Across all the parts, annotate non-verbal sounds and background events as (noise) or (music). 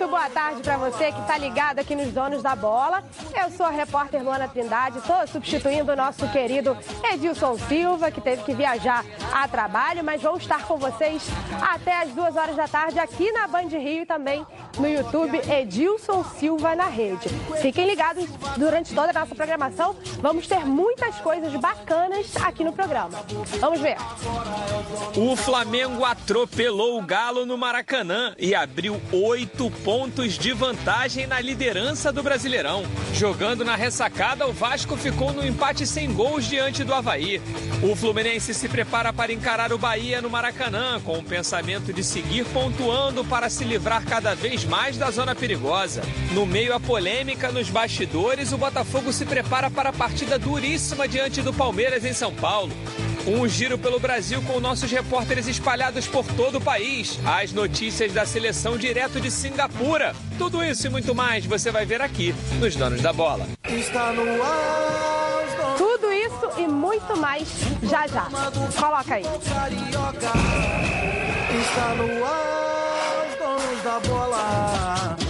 Muito boa tarde para você que está ligado aqui nos Donos da Bola. Eu sou a repórter Luana Trindade, estou substituindo o nosso querido Edilson Silva, que teve que viajar a trabalho, mas vou estar com vocês até as duas horas da tarde aqui na Band Rio e também no YouTube Edilson Silva na rede. Fiquem ligados durante toda a nossa programação, vamos ter muitas coisas bacanas aqui no programa. Vamos ver. O Flamengo atropelou o Galo no Maracanã e abriu oito pontos de vantagem na liderança do Brasileirão. Jogando na ressacada, o Vasco ficou no empate sem gols diante do Havaí. O Fluminense se prepara para encarar o Bahia no Maracanã, com o pensamento de seguir pontuando para se livrar cada vez mais da zona perigosa. No meio à polêmica nos bastidores, o Botafogo se prepara para a partida duríssima diante do Palmeiras em São Paulo. Um giro pelo Brasil com nossos repórteres espalhados por todo o país. As notícias da seleção direto de Singapura. Tudo isso e muito mais você vai ver aqui nos Donos da Bola. Está no ar. Tudo isso e muito mais já já. Coloca aí. Está no ar, da bola.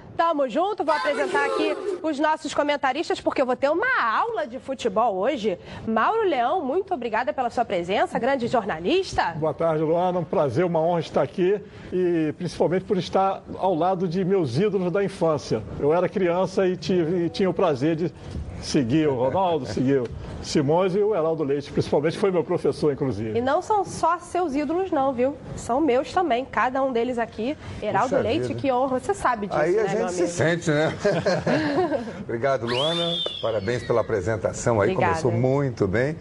Tamo junto, vou apresentar aqui os nossos comentaristas, porque eu vou ter uma aula de futebol hoje. Mauro Leão, muito obrigada pela sua presença, grande jornalista. Boa tarde, Luana. Um prazer, uma honra estar aqui e principalmente por estar ao lado de meus ídolos da infância. Eu era criança e, tive, e tinha o prazer de seguir o Ronaldo, seguir o Simões e o Heraldo Leite, principalmente foi meu professor, inclusive. E não são só seus ídolos, não, viu? São meus também, cada um deles aqui. Heraldo Puxa Leite, vida. que honra, você sabe disso, Aí a né, meu gente se sente, né? (laughs) Obrigado, Luana. Parabéns pela apresentação aí. Obrigada. Começou muito bem.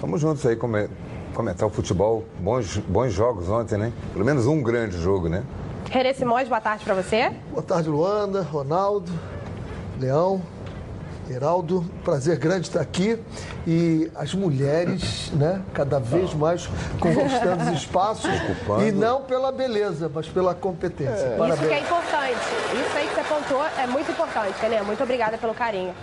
Vamos juntos aí come- comentar o futebol. Bons, bons jogos ontem, né? Pelo menos um grande jogo, né? Renê Simões, boa tarde pra você. Boa tarde, Luanda, Ronaldo, Leão, Heraldo. Prazer grande estar aqui. E as mulheres, né, cada vez mais conquistando os espaços. Ocupando. E não pela beleza, mas pela competência. Isso que é importante. Isso aí que você pontuou é muito importante, Renê. Muito obrigada pelo carinho.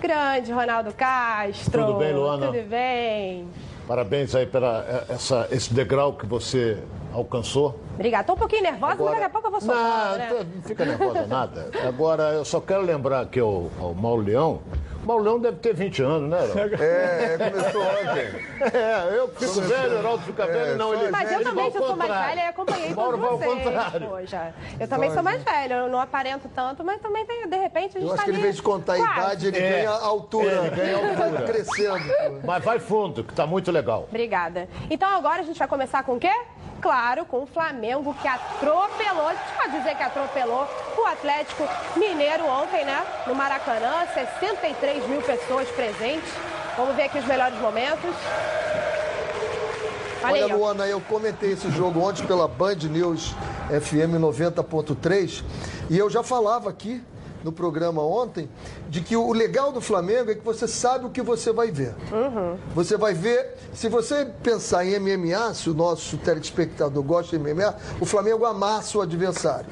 Grande Ronaldo Castro. Tudo bem, Luana? Tudo bem. Parabéns aí pela essa, esse degrau que você alcançou. Obrigada. Tô um pouquinho nervosa, mas daqui a pouco eu vou soltar, não, né? não fica nervosa (laughs) nada. Agora, eu só quero lembrar aqui ao, ao Mauro Leão. O Mauro Leão deve ter 20 anos, né, Heraldo? É, começou ontem. (laughs) É, eu fico velho, o Heraldo fica velho, não, ele Mas eu também, vai se ao eu sou mais contrário. velha, eu acompanhei Mauro todos vai ao vocês. contrário. Poxa, eu também sou mais velha, eu não aparento tanto, mas também tem, de repente a gente Eu acho tá que ele, em vez de contar a idade, ele É. ganha a altura. É, ele ganha a altura. Vai crescendo. Mas vai fundo, que tá muito legal. Obrigada. Então agora a gente vai começar com o quê? Claro, com o Flamengo que atropelou, a gente pode dizer que atropelou o Atlético Mineiro ontem, né? No Maracanã, 63 mil pessoas presentes. Vamos ver aqui os melhores momentos. Olha Olha. Luana, eu comentei esse jogo ontem pela Band News FM 90.3 e eu já falava aqui no programa ontem de que o legal do Flamengo é que você sabe o que você vai ver. Você vai ver, se você pensar em MMA, se o nosso telespectador gosta de MMA, o Flamengo amassa o adversário.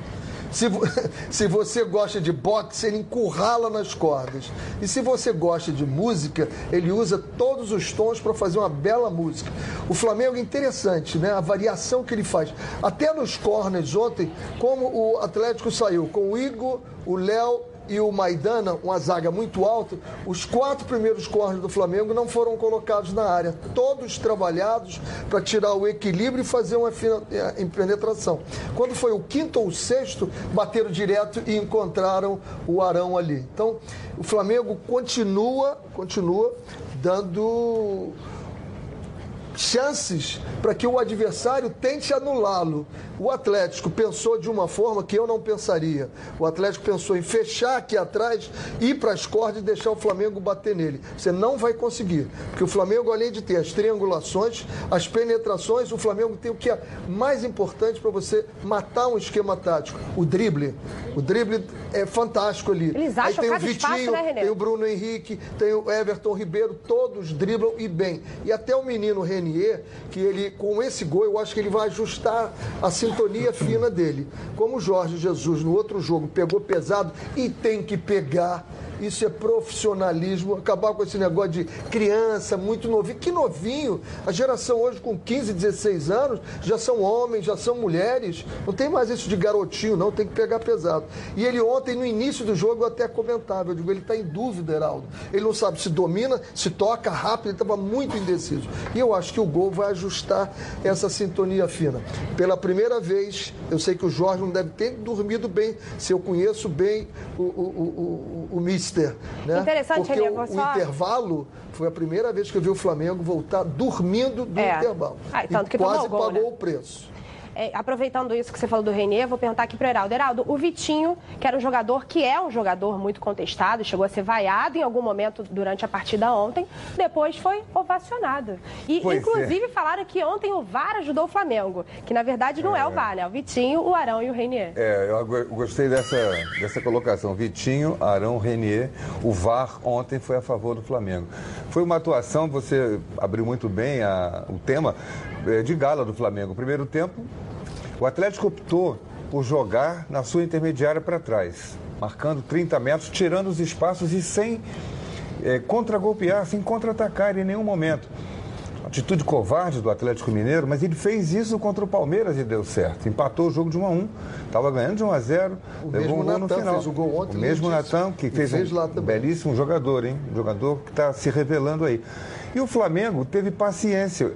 Se, (laughs) se você gosta de boxe, ele encurrala nas cordas. E se você gosta de música, ele usa todos os tons para fazer uma bela música. O Flamengo é interessante, né? A variação que ele faz. Até nos corners ontem, como o Atlético saiu com o Igor, o Léo e o Maidana, uma zaga muito alta, os quatro primeiros corners do Flamengo não foram colocados na área. Todos trabalhados para tirar o equilíbrio e fazer uma eh, penetração. Quando foi o quinto ou o sexto, bateram direto e encontraram o Arão ali. Então, o Flamengo continua, continua dando chances para que o adversário tente anulá-lo. O Atlético pensou de uma forma que eu não pensaria. O Atlético pensou em fechar aqui atrás, ir para as cordas e deixar o Flamengo bater nele. Você não vai conseguir, porque o Flamengo, além de ter as triangulações, as penetrações, o Flamengo tem o que é mais importante para você matar um esquema tático: o drible. O drible é fantástico ali. Eles Aí acham tem o cada espaço, Vitinho, né, tem o Bruno Henrique, tem o Everton Ribeiro, todos driblam e bem. E até o menino Renier, que ele, com esse gol, eu acho que ele vai ajustar a sintonia fina dele. Como o Jorge Jesus no outro jogo pegou pesado e tem que pegar. Isso é profissionalismo, acabar com esse negócio de criança, muito novinho. Que novinho! A geração hoje com 15, 16 anos já são homens, já são mulheres. Não tem mais isso de garotinho, não, tem que pegar pesado. E ele ontem, no início do jogo, eu até comentava, eu digo, ele está em dúvida, Heraldo. Ele não sabe se domina, se toca rápido, ele estava muito indeciso. E eu acho que o gol vai ajustar essa sintonia fina. Pela primeira vez, eu sei que o Jorge não deve ter dormido bem, se eu conheço bem o, o, o, o, o Mister. Né? Interessante, Porque o, vou o só- intervalo foi a primeira vez que eu vi o Flamengo voltar dormindo do É. intervalo. Ah, e e quase gol, pagou né? o preço. É, aproveitando isso que você falou do Renê, vou perguntar aqui pro Heraldo. Heraldo, o Vitinho, que era um jogador que é um jogador muito contestado, chegou a ser vaiado em algum momento durante a partida ontem, depois foi ovacionado. E, Pois é. inclusive, falaram que ontem o VAR ajudou o Flamengo, que na verdade não é, o VAR, né? É o Vitinho, o Arão e o Renier. É, eu go- gostei dessa, dessa colocação. Vitinho, Arão, Renier, o VAR ontem foi a favor do Flamengo. Foi uma atuação, você abriu muito bem a- o tema, é, de gala do Flamengo. Primeiro tempo, o Atlético optou por jogar na sua intermediária para trás, marcando 30 metros, tirando os espaços e sem é, contragolpear, sem contra-atacar em nenhum momento. Atitude covarde do Atlético Mineiro, mas ele fez isso contra o Palmeiras e deu certo. Empatou o jogo de 1 a 1 estava ganhando de 1 a 0 O levou um gol no final. fez o gol ontem, O mesmo lindíssimo. Natan, que fez, fez um belíssimo jogador, hein? Um jogador que está se revelando aí. E o Flamengo teve paciência.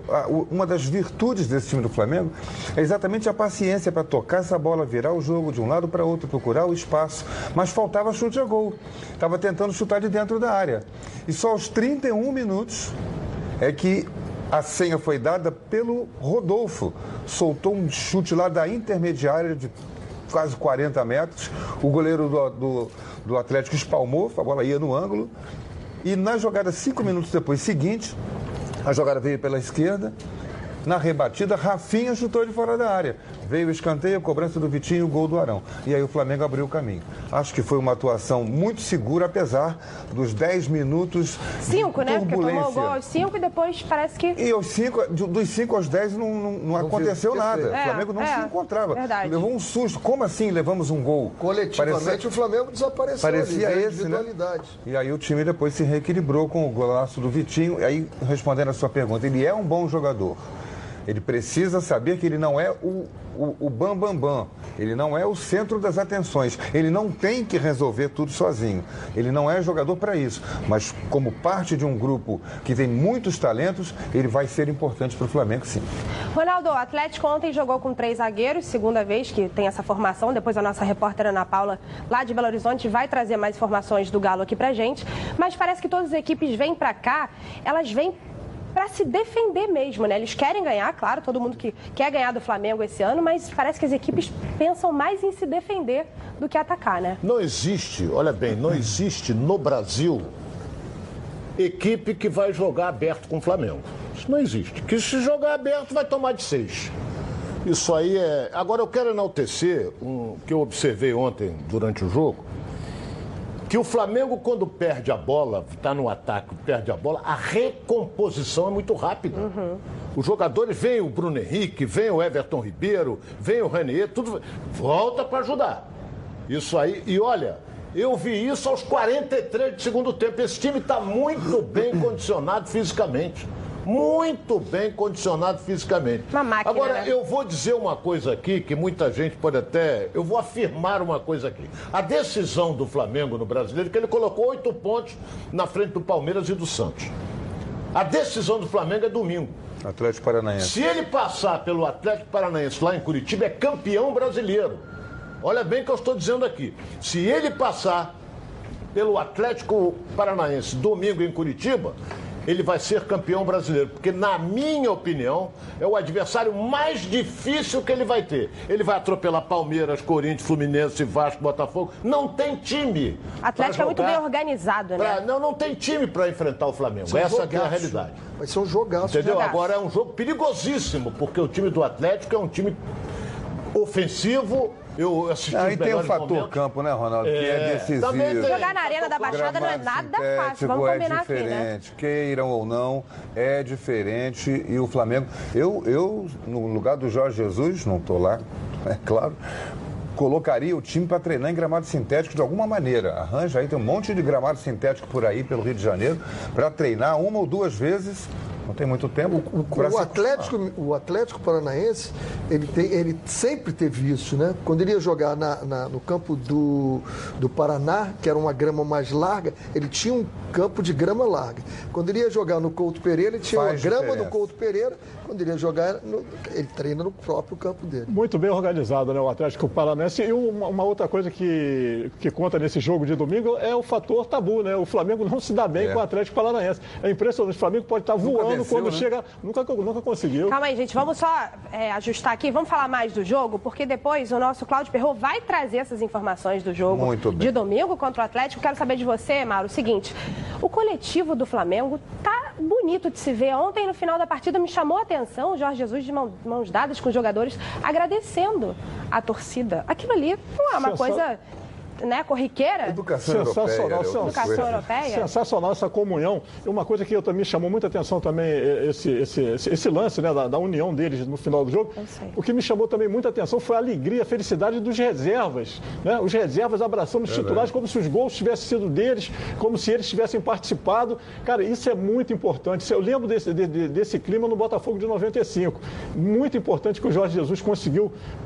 Uma das virtudes desse time do Flamengo é exatamente a paciência para tocar essa bola, virar o jogo de um lado para outro, procurar o espaço. Mas faltava chute a gol. Estava tentando chutar de dentro da área. E só aos 31 minutos é que a senha foi dada pelo Rodolfo. Soltou um chute lá da intermediária de quase 40 metros. O goleiro do, do, do Atlético espalmou, a bola ia no ângulo. E na jogada, cinco minutos depois, seguinte, a jogada veio pela esquerda. Na rebatida, Rafinha chutou de fora da área. Veio o escanteio, a cobrança do Vitinho e o gol do Arão. E aí o Flamengo abriu o caminho. Acho que foi uma atuação muito segura, apesar dos 10 minutos Cinco, de né? Porque tomou o turbulência. gol aos cinco e depois parece que. E aos cinco, do- dos 5 aos 10 não, não, não aconteceu viu? nada. É, o Flamengo não é, se encontrava. verdade. Levou um susto. Como assim levamos um gol? Coletivamente, Parecia- o Flamengo desapareceu Parecia ali, esse, né? individualidade. E aí o time depois se reequilibrou com o golaço do Vitinho. E aí, respondendo a sua pergunta, ele é um bom jogador. Ele precisa saber que ele não é o, o, o bam, bam, bam. Ele não é o centro das atenções. Ele não tem que resolver tudo sozinho. Ele não é jogador para isso. Mas como parte de um grupo que tem muitos talentos, ele vai ser importante para o Flamengo, sim. Ronaldo, o Atlético ontem jogou com três zagueiros, segunda vez que tem essa formação. Depois a nossa repórter Ana Paula, lá de Belo Horizonte, vai trazer mais informações do Galo aqui pra gente. Mas parece que todas as equipes vêm pra cá, elas vêm para se defender mesmo, né? Eles querem ganhar, claro, todo mundo que quer ganhar do Flamengo esse ano, mas parece que as equipes pensam mais em se defender do que atacar, né? Não existe, olha bem, não existe no Brasil equipe que vai jogar aberto com o Flamengo. Isso não existe. Que se jogar aberto vai tomar de seis. Isso aí é. Agora eu quero enaltecer um que eu observei ontem durante o jogo. Que o Flamengo, quando perde a bola, está no ataque, perde a bola, a recomposição é muito rápida. Os jogadores, vem o Bruno Henrique, vem o Everton Ribeiro, vem o Renier, tudo volta para ajudar. Isso aí, e olha, eu vi isso aos 43 de segundo tempo. Esse time está muito bem (clears throat) condicionado fisicamente. Muito bem condicionado fisicamente. Uma máquina, Agora, né? eu vou dizer uma coisa aqui que muita gente pode até. Eu vou afirmar uma coisa aqui. A decisão do Flamengo no brasileiro, que ele colocou oito pontos na frente do Palmeiras e do Santos. A decisão do Flamengo é domingo. Atlético Paranaense. Se ele passar pelo Atlético Paranaense lá em Curitiba, é campeão brasileiro. Olha bem o que eu estou dizendo aqui. Se ele passar pelo Atlético Paranaense domingo em Curitiba, ele vai ser campeão brasileiro. Porque, na minha opinião, é o adversário mais difícil que ele vai ter. Ele vai atropelar Palmeiras, Corinthians, Fluminense, Vasco, Botafogo. Não tem time. O Atlético é muito bem organizado, né? Pra, não, não tem time para enfrentar o Flamengo. São Essa é a realidade. Vai ser um jogaço. Entendeu? Jogaço. Agora é um jogo perigosíssimo, porque o time do Atlético é um time ofensivo. Eu assisti Não, e tem o fator momentos. campo, né, Ronaldo? Que é decisivo. também tem. Jogar na Arena da Baixada não é nada fácil, vamos sintético combinar é aqui, né? diferente, queiram ou não, é diferente. E o Flamengo, eu, eu no lugar do Jorge Jesus, não estou lá, (laughs) é claro, colocaria o time para treinar em gramado sintético de alguma maneira. Arranja aí, tem um monte de gramado sintético por aí, pelo Rio de Janeiro, para treinar uma ou duas vezes. Não tem muito tempo. pra O se Atlético, o Atlético Paranaense, ele, tem, ele sempre teve isso, né? Quando ele ia jogar na- na- no campo do, do Paraná, que era uma grama mais larga, ele tinha um campo de grama larga. Quando ele ia jogar no Couto Pereira, ele tinha Faz a grama diferença. do Couto Pereira. Quando ele ia jogar, no- ele treina no próprio campo dele. Muito bem organizado, né, o Atlético Paranaense. E uma, uma outra coisa que, que conta nesse jogo de domingo é o fator tabu, né? O Flamengo não se dá bem É. com o Atlético Paranaense. É impressionante. O Flamengo pode estar voando venceu, quando né? chega. Nunca, nunca conseguiu. Calma aí, gente. Vamos só é, ajustar aqui. Vamos falar mais do jogo, porque depois o nosso Cláudio Perrot vai trazer essas informações do jogo Muito bem. de domingo contra o Atlético. Quero saber de você, Mauro, o seguinte: o coletivo do Flamengo tá bonito de se ver. Ontem, no final da partida, me chamou a atenção o Jorge Jesus de mão- mãos dadas com os jogadores, agradecendo a torcida. Aquilo ali não é uma coisa né, corriqueira. Educação Sensacional, europeia. né? sensacional. Educação europeia. Sensacional essa comunhão. E uma coisa que eu também chamou muita atenção também, eh, esse, esse, esse, esse lance né, da, da união deles no final do jogo. O que me chamou também muita atenção foi a alegria, a felicidade dos reservas. Né? Os reservas abraçando os titulares como se os gols tivessem sido deles, como se eles tivessem participado. Cara, isso é muito importante. Eu lembro desse, de- de- desse clima no Botafogo de 95. Muito importante que o Jorge Jesus conseguiu con-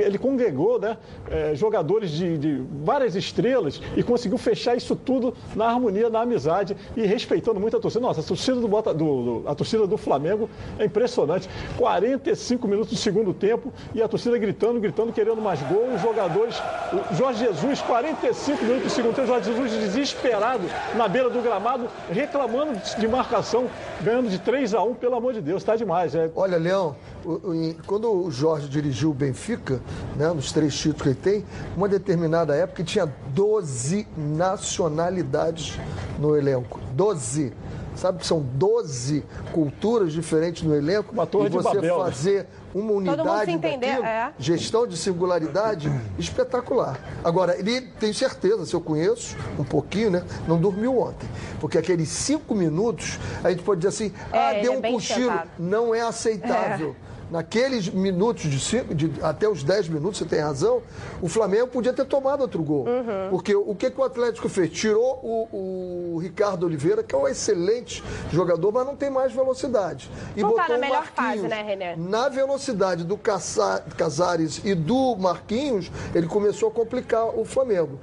ele congregou né, eh, jogadores de, de várias estrelas e conseguiu fechar isso tudo na harmonia, na amizade e respeitando muito a torcida. Nossa, a torcida do, Bota- do- do- a torcida do Flamengo é impressionante. 45 minutos do segundo tempo e a torcida gritando, gritando, querendo mais gols. Os jogadores, o Jorge Jesus, 45 minutos do segundo tempo, Jorge Jesus desesperado na beira do gramado, reclamando de- marcação, ganhando de 3 a 1 pelo amor de Deus, está demais. É, Olha, Leão, quando o Jorge dirigiu o Benfica, né, nos três títulos que ele tem, uma determinada época ele tinha 12 nacionalidades no elenco. 12. Sabe que são 12 culturas diferentes no elenco? Uma torre e de você Babel, né? fazer uma mundo unidade se entender, daquilo, é. gestão de singularidade espetacular. Agora, ele tenho certeza, se eu conheço um pouquinho, né? Não dormiu ontem. Porque aqueles cinco minutos, a gente pode dizer assim, É, ah, deu é um bem cochilo. Não é aceitável. Naqueles minutos de, cinco, de até os 10 minutos, você tem razão, o Flamengo podia ter tomado outro gol. Uhum. Porque o que, que o Atlético fez? Tirou o, o Ricardo Oliveira, que é um excelente jogador, mas não tem mais velocidade. E Não tá botou na o melhor Marquinhos. fase, né, René? Na velocidade do Casares e do Marquinhos, ele começou a complicar o Flamengo.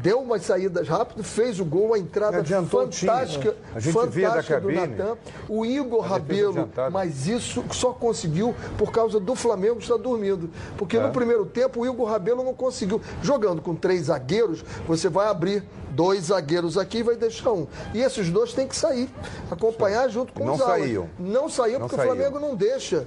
Deu umas saídas rápidas, fez o gol, a entrada fantástica, né? A gente fantástica do. Natan. O Igor Rabelo, mas isso só conseguiu por causa do Flamengo estar dormindo. Porque É. no primeiro tempo o Igor Rabelo não conseguiu. Jogando com três zagueiros, você vai abrir dois zagueiros aqui e vai deixar um. E esses dois têm que sair, acompanhar junto com Não os alas. saíam. Não saíam Não porque o Flamengo não deixa.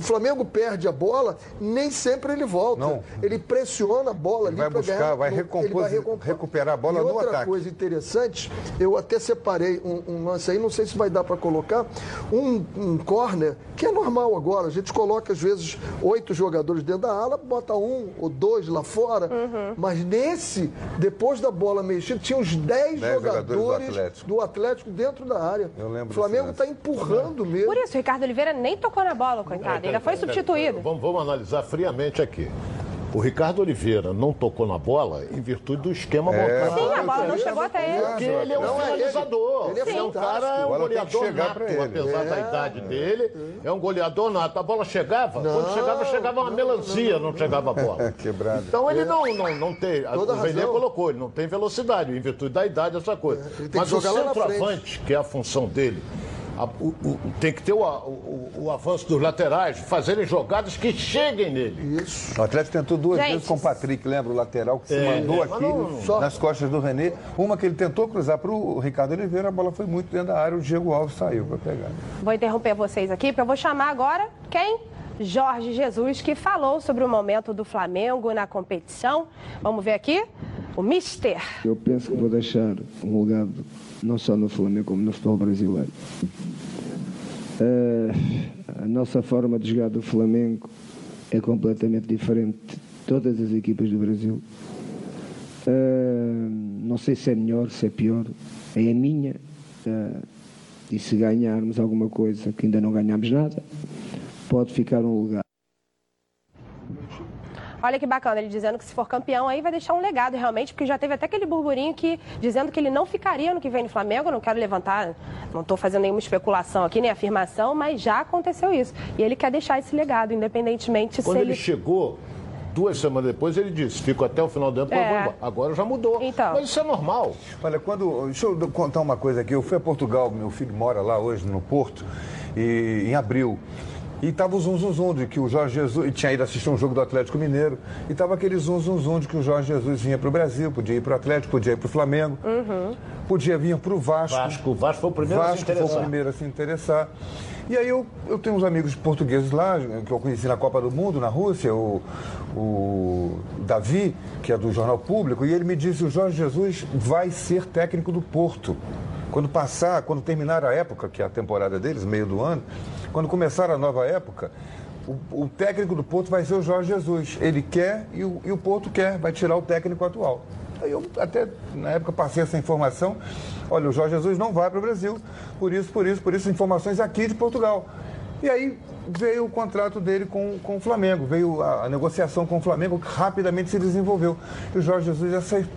O Flamengo perde a bola, nem sempre ele volta. Não. Ele pressiona a bola ali vai pra buscar, ganhar. vai no- recompor- ele recompor. recuperar a bola e no outra ataque. coisa interessante, eu até separei um, um lance aí, não sei se vai dar para colocar, um, um corner, que é normal agora, a gente coloca às vezes oito jogadores dentro da ala, bota um ou dois lá fora, Uhum. mas nesse, depois da bola mexida, tinha uns dez, Dez jogadores do jogadores Atlético. do Atlético dentro da área. Eu lembro o Flamengo está empurrando mesmo. Por isso, o Ricardo Oliveira nem tocou na bola, coitado. Ainda foi substituído. Vamos, vamos analisar friamente aqui. O Ricardo Oliveira não tocou na bola em virtude do esquema montado. Sim, a bola não chegou até ele. Porque ele é um Não, é ele. finalizador. Ele é um fantástico. cara, é um goleador nato, ele. apesar da idade dele. É um goleador nato. A bola chegava, quando chegava, chegava uma melancia, não, chegava a bola. (laughs) Quebrado. Então ele não, não, não tem. Toda o razão. colocou, ele não tem velocidade, em virtude da idade, essa coisa. ele Mas o centroavante, que é a função dele, a, o, o, tem que ter o, o, o, avanço dos laterais, fazerem jogadas que cheguem nele. Isso. O Atlético tentou duas Gente, vezes com o Patrick, lembra? O lateral que se é, mandou é, aqui não, nas costas do René. Uma que ele tentou cruzar para o Ricardo Oliveira, a bola foi muito dentro da área, o Diego Alves saiu para pegar. Vou interromper vocês aqui, porque eu vou chamar agora quem? Jorge Jesus, que falou sobre o momento do Flamengo na competição. Vamos ver aqui? O Mister. Eu penso que vou deixar um legado não só no Flamengo como no futebol brasileiro. Uh, a nossa forma de jogar do Flamengo é completamente diferente de todas as equipas do Brasil. Uh, não sei se é melhor, se é pior. É a minha. Uh, e se ganharmos alguma coisa que ainda não ganhamos nada, pode ficar um lugar. Olha que bacana, ele dizendo que se for campeão aí vai deixar um legado realmente, porque já teve até aquele burburinho que dizendo que ele não ficaria no que vem no Flamengo, não quero levantar, não estou fazendo nenhuma especulação aqui, nem afirmação, mas já aconteceu isso. E ele quer deixar esse legado, independentemente Quando se ele... ele chegou, duas semanas depois ele disse, fico até o final do ano, é. agora já mudou. Então. Mas isso é normal. Olha, quando. Deixa eu contar uma coisa aqui. Eu fui a Portugal, meu filho mora lá hoje no Porto, e em abril. E tava o zum, zum, zum de que o Jorge Jesus. E tinha ido assistir um jogo do Atlético Mineiro. E tava aquele zum, zum, zum de que o Jorge Jesus vinha para o Brasil, podia ir para o Atlético, podia ir para o Flamengo, uhum. podia vir para o Vasco. Vasco. Vasco foi o primeiro Vasco a se interessar. foi o primeiro a se interessar. E aí eu, eu tenho uns amigos portugueses lá, que eu conheci na Copa do Mundo, na Rússia, o, o Davi, que é do Jornal Público, e ele me disse, o Jorge Jesus vai ser técnico do Porto. Quando passar, quando terminar a época, que é a temporada deles, meio do ano, quando começar a nova época, o, o técnico do Porto vai ser o Jorge Jesus. Ele quer e o, e o Porto quer, vai tirar o técnico atual. Eu até na época passei essa informação. Olha, o Jorge Jesus não vai para o Brasil, por isso, por isso, por isso, informações aqui de Portugal. E aí veio o contrato dele com, com o Flamengo, veio a, a, negociação com o Flamengo, que rapidamente se desenvolveu. E o Jorge Jesus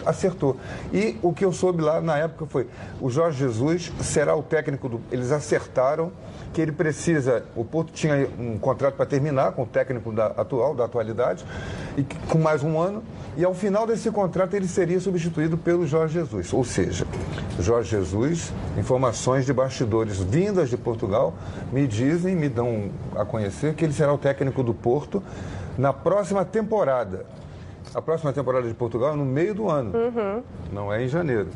acertou. E o que eu soube lá na época foi: o Jorge Jesus será o técnico do. Eles acertaram que ele precisa. O Porto tinha um contrato para terminar com o técnico da atual, da atualidade, e com mais um ano. E ao final desse contrato ele seria substituído pelo Jorge Jesus. Ou seja, Jorge Jesus, informações de bastidores vindas de Portugal, me dizem, me dão a conhecer que ele será o técnico do Porto na próxima temporada. A próxima temporada de Portugal é no meio do ano, uhum. não é em janeiro.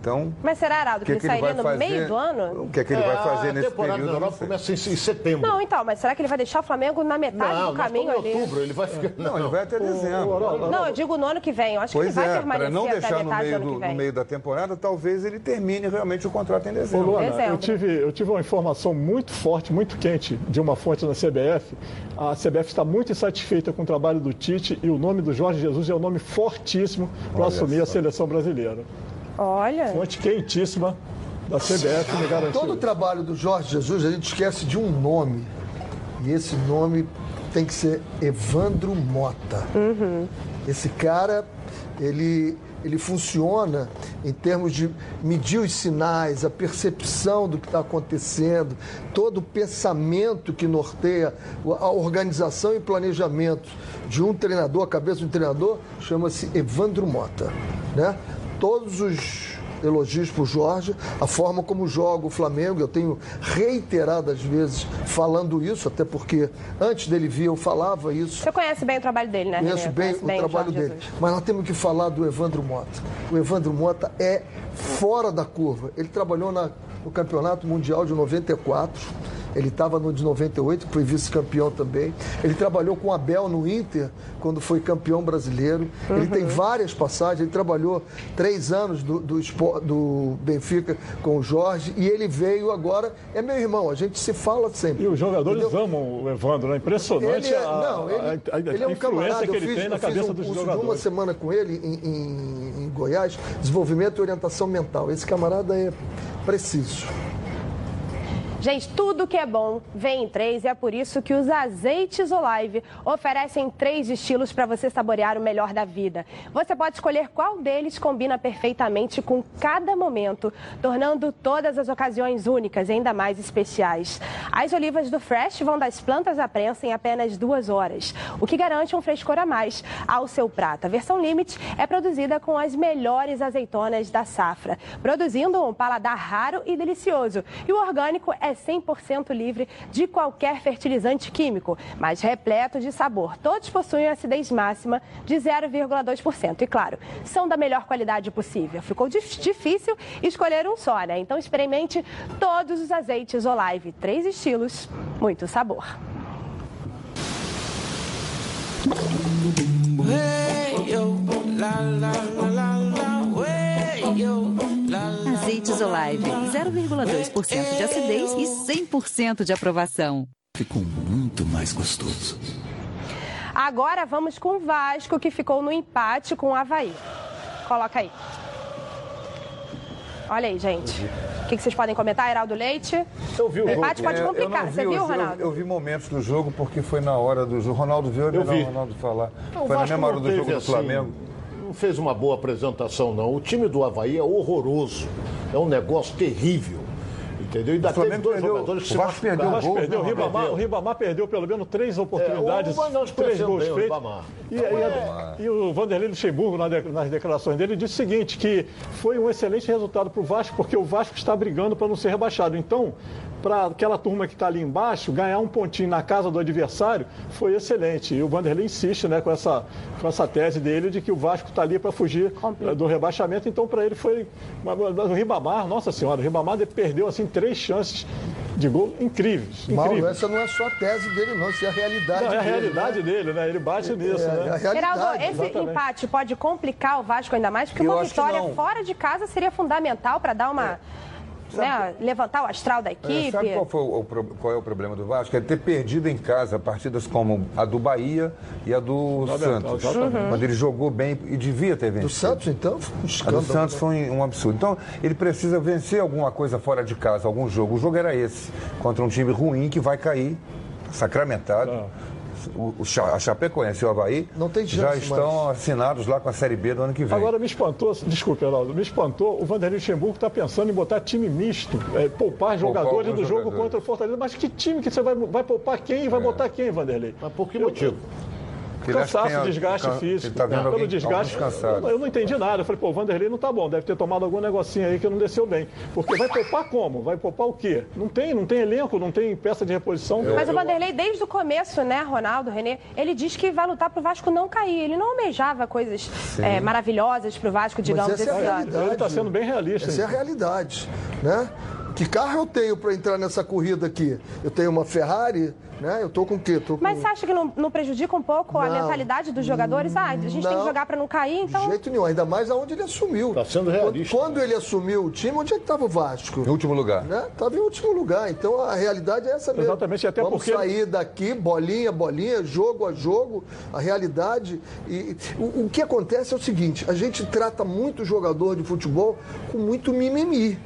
Então, Mas será, Araldo, que, que, ele sairia no fazer, meio do ano? O que é que ele é, vai fazer nesse período? A temporada começa em, setembro. Não, então, mas será que ele vai deixar o Flamengo na metade não, do caminho ali? Em outubro, ele vai ficar... Não, não, ele vai até dezembro. Não, eu digo no ano que vem. Eu acho pois que ele é, vai permanecer para não deixar no meio, do, no meio da temporada, talvez ele termine realmente o contrato em dezembro. Ô, Luana, dezembro. Eu, tive, eu tive uma informação muito forte, muito quente de uma fonte na CBF. A CBF está muito insatisfeita com o trabalho do Tite e o nome do Jorge Jesus é um nome fortíssimo para assumir só. a seleção brasileira. Olha. Fonte quentíssima da CBF me garantiu. Todo o trabalho do Jorge Jesus, a gente esquece de um nome. E esse nome tem que ser Evandro Mota. Uhum. Esse cara, ele, ele funciona em termos de medir os sinais, a percepção do que está acontecendo, todo o pensamento que norteia a organização e planejamento de um treinador, a cabeça de um treinador, chama-se Evandro Mota. Né? Todos os elogios para o Jorge, a forma como joga o Flamengo. Eu tenho reiteradas vezes falando isso, até porque antes dele vir eu falava isso. Você conhece bem o trabalho dele, né? Conheço bem conhece o bem trabalho dele. Jesus. Mas nós temos que falar do Evandro Mota. O Evandro Mota é fora da curva. Ele trabalhou na, no Campeonato Mundial de 94 ele estava no de 98, foi vice-campeão também. Ele trabalhou com o Abel no Inter, quando foi campeão brasileiro. Uhum. Ele tem uhum. várias passagens, ele trabalhou três anos do, do, do, Benfica com o Jorge e ele veio agora, é meu irmão, a gente se fala sempre. E os jogadores entendeu? amam o Evandro, é impressionante ele é, a, não, ele, a, a, ele é um camarada, que ele fiz, tem na cabeça um dos jogadores. De uma semana com ele em, em, em Goiás, desenvolvimento e orientação mental. Esse camarada é preciso. Gente, tudo que é bom vem em três e é por isso que os azeites Olive oferecem três estilos para você saborear o melhor da vida. Você pode escolher qual deles combina perfeitamente com cada momento, tornando todas as ocasiões únicas e ainda mais especiais. As olivas do Fresh vão das plantas à prensa em apenas duas horas, o que garante um frescor a mais ao seu prato. A versão Limite é produzida com as melhores azeitonas da safra, produzindo um paladar raro e delicioso. E o orgânico é 100% livre de qualquer fertilizante químico, mas repleto de sabor. Todos possuem acidez máxima de 0,2%. E claro, são da melhor qualidade possível. Ficou difícil escolher um só, né? Então experimente todos os azeites Olive. Três estilos, muito sabor. Azeites Olive, 0,2% de acidez e 100% de aprovação. Ficou muito mais gostoso. Agora vamos com o Vasco, que ficou no empate com o Havaí. Coloca aí. Olha aí, gente. O que, vocês podem comentar, Heraldo Leite? Eu vi o empate pode complicar. vi Você viu, jogo, Ronaldo? Eu, vi momentos do jogo porque foi na hora do jogo. Ronaldo viu, é Eu melhor vi. o Ronaldo falar. Não, o foi na mesma hora do jogo teve, do assim, Flamengo. Fez uma boa apresentação, não. O time do Havaí é horroroso. É um negócio terrível. Entendeu? E ainda O Flamengo teve dois perdeu- jogadores que o se Vasco perdeu O. Vasco perdeu, o não, Ribamar, perdeu. o Ribamar perdeu pelo menos três oportunidades, É, o- três gols bem o feitos. Ribamar. E, e- e o Vanderlei Luxemburgo, nas declarações dele, disse o seguinte, que foi um excelente resultado para o Vasco, porque o Vasco está brigando para não ser rebaixado. Então, para aquela turma que está ali embaixo, ganhar um pontinho na casa do adversário foi excelente. E o Vanderlei insiste né, com, essa, com essa tese dele de que o Vasco está ali para fugir eh, do rebaixamento. Então, para ele foi... O Ribamar, nossa senhora, o Ribamar perdeu assim três chances de gol incríveis. Mauro, incríveis. essa não é só a tese dele, não. Isso é a realidade Não, é a dele, realidade né? dele, né? Ele bate nisso, É, né? Heraldo, esse exatamente. empate pode complicar o Vasco ainda mais, porque Eu uma vitória fora de casa seria fundamental para dar uma. Né, levantar o astral da É, equipe. sabe qual, foi o, qual é o problema do Vasco? É ter perdido em casa partidas como a do Bahia e a do Fundamental, Santos. Uhum. Quando ele jogou bem e devia ter vencido. Do Santos, então, foi um A escândalo. do Santos foi um absurdo. Então, ele precisa vencer alguma coisa fora de casa, algum jogo. O jogo era esse, contra um time ruim que vai cair, sacramentado. O, a Chapecoense e o Havaí Não tem já chance estão assinados lá com a Série B do ano que vem. Agora me espantou, desculpe, Heraldo, me espantou, o Vanderlei Luxemburgo está pensando em botar time misto, é, poupar jogadores do jogo jogadores. contra o Fortaleza. Mas que time que você vai, vai poupar quem e vai botar quem, Vanderlei? Mas por que Eu- motivo? Que Cansaço, desgaste can- físico. ele tá vendo Pelo desgaste. Eu, eu não entendi nada. Eu falei, pô, o Vanderlei não tá bom, deve ter tomado algum negocinho aí que não desceu bem. Porque vai poupar como? Vai poupar o quê? Não tem, não tem elenco, não tem peça de reposição. Mas o Vanderlei, desde o começo, né, Ronaldo, Renê, ele diz que vai lutar pro Vasco não cair. Ele não almejava coisas é, maravilhosas pro Vasco, digamos, essa é a esse ano. realidade. Ele está sendo bem realista. Essa é a realidade, né? Que carro eu tenho para entrar nessa corrida aqui? Eu tenho uma Ferrari, né? Eu tô com o quê? Tô com... Mas você acha que não, não prejudica um pouco a Não. mentalidade dos jogadores? Ah, a gente tem que Não. jogar para não cair, então. De jeito nenhum, ainda mais aonde ele assumiu. Tá sendo realista. Quando, quando ele assumiu o time, onde é que estava o Vasco? Em último lugar. Né? Tava em último lugar. Então a realidade é essa mesmo. Exatamente, até Vamos porque- sair daqui, bolinha, bolinha, jogo a jogo, a realidade. E o, o que acontece é o seguinte: a gente trata muito jogador de futebol com muito mimimi.